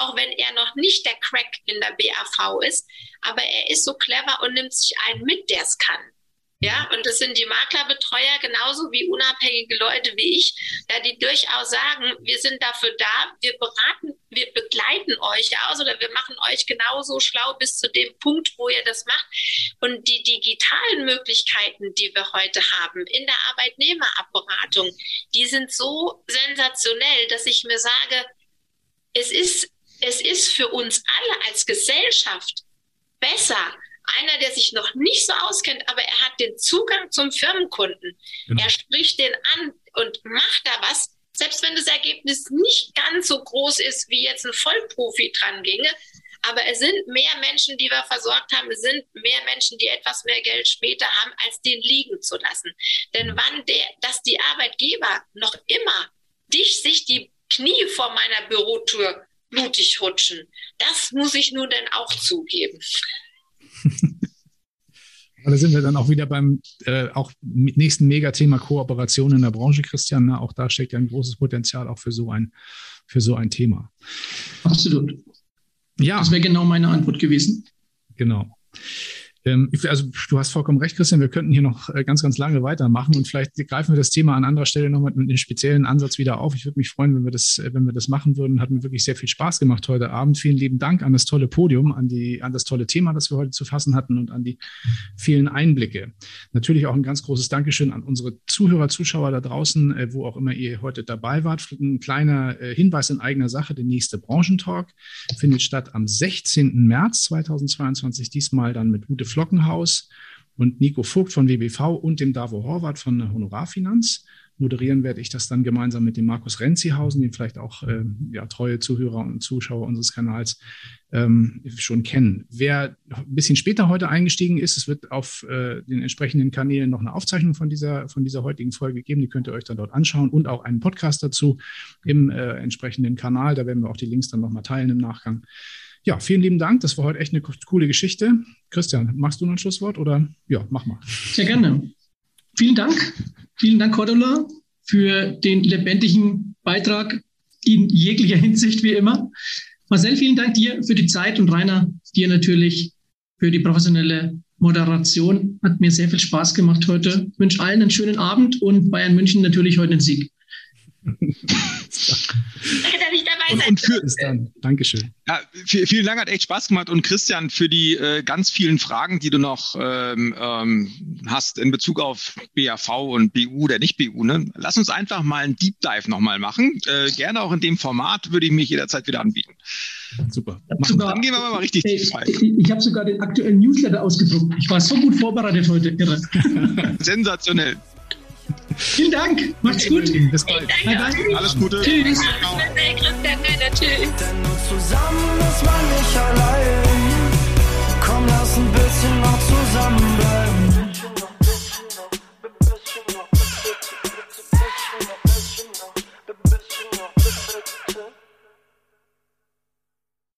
Speaker 2: auch wenn er noch nicht der Crack in der BAV ist, aber er ist so clever und nimmt sich einen mit, der es kann. Ja, und das sind die Maklerbetreuer genauso wie unabhängige Leute wie ich, ja, die durchaus sagen, wir sind dafür da, wir beraten, wir begleiten euch aus oder wir machen euch genauso schlau bis zu dem Punkt, wo ihr das macht. Und die digitalen Möglichkeiten, die wir heute haben in der Arbeitnehmerabberatung, die sind so sensationell, dass ich mir sage, es ist, es ist für uns alle als Gesellschaft besser, einer, der sich noch nicht so auskennt, aber er hat den Zugang zum Firmenkunden. Genau. Er spricht den an und macht da was, selbst wenn das Ergebnis nicht ganz so groß ist, wie jetzt ein Vollprofi dran ginge. Aber es sind mehr Menschen, die wir versorgt haben. Es sind mehr Menschen, die etwas mehr Geld später haben, als den liegen zu lassen. Denn wann der, dass die Arbeitgeber noch immer dich sich die Knie vor meiner Bürotür blutig rutschen, das muss ich nun denn auch zugeben.
Speaker 1: da sind wir dann auch wieder beim äh, auch nächsten Megathema Kooperation in der Branche, Christian. Ne? Auch da steckt ja ein großes Potenzial auch für so ein, für so ein Thema.
Speaker 4: Absolut. Ja. Das wäre genau meine Antwort gewesen.
Speaker 1: Genau. Ähm, also du hast vollkommen recht, Christian. Wir könnten hier noch äh, ganz, ganz lange weitermachen und vielleicht greifen wir das Thema an anderer Stelle nochmal mit einem speziellen Ansatz wieder auf. Ich würde mich freuen, wenn wir das, äh, wenn wir das machen würden. Hat mir wirklich sehr viel Spaß gemacht heute Abend. Vielen lieben Dank an das tolle Podium, an die, an das tolle Thema, das wir heute zu fassen hatten und an die vielen Einblicke. Natürlich auch ein ganz großes Dankeschön an unsere Zuhörer, Zuschauer da draußen, äh, wo auch immer ihr heute dabei wart. Ein kleiner Hinweis in eigener Sache. Der nächste Branchentalk findet statt am 16. März 2022. Diesmal dann mit Ute Flockenhaus und Nico Vogt von WBV und dem Davo Horvath von Honorarfinanz. Moderieren werde ich das dann gemeinsam mit dem Markus Renzihausen, den vielleicht auch äh, ja, treue Zuhörer und Zuschauer unseres Kanals ähm, schon kennen. Wer ein bisschen später heute eingestiegen ist, es wird auf äh, den entsprechenden Kanälen noch eine Aufzeichnung von dieser, von dieser heutigen Folge geben. Die könnt ihr euch dann dort anschauen und auch einen Podcast dazu im äh, entsprechenden Kanal. Da werden wir auch die Links dann nochmal teilen im Nachgang. Ja, vielen lieben Dank. Das war heute echt eine coole Geschichte. Christian, machst du noch ein Schlusswort oder? Ja, mach mal.
Speaker 4: Sehr gerne. Vielen Dank. Vielen Dank, Cordula, für den lebendigen Beitrag in jeglicher Hinsicht wie immer. Marcel, vielen Dank dir für die Zeit und Rainer, dir natürlich für die professionelle Moderation. Hat mir sehr viel Spaß gemacht heute. Ich wünsche allen einen schönen Abend und Bayern München natürlich heute einen Sieg.
Speaker 2: Danke, dass ich dabei
Speaker 1: und, und für, ist dann. Dankeschön.
Speaker 3: Ja, vielen Dank, hat echt Spaß gemacht. Und Christian, für die äh, ganz vielen Fragen, die du noch ähm, ähm, hast in Bezug auf BAV und BU oder nicht BU, ne? lass uns einfach mal einen Deep Dive nochmal machen. Äh, gerne auch in dem Format würde ich mich jederzeit wieder anbieten.
Speaker 1: Super.
Speaker 4: Sogar, dann gehen wir mal richtig tief rein. Ich, ich habe sogar den aktuellen Newsletter ausgedruckt. Ich war so gut vorbereitet heute. Irre.
Speaker 3: Sensationell.
Speaker 4: Vielen Dank. Macht's gut.
Speaker 3: Bis bald. Bye, bye. Alles Gute. Tschüss.
Speaker 6: Denn nur zusammen ist man nicht allein. Komm, lass ein bisschen noch zusammenbleiben.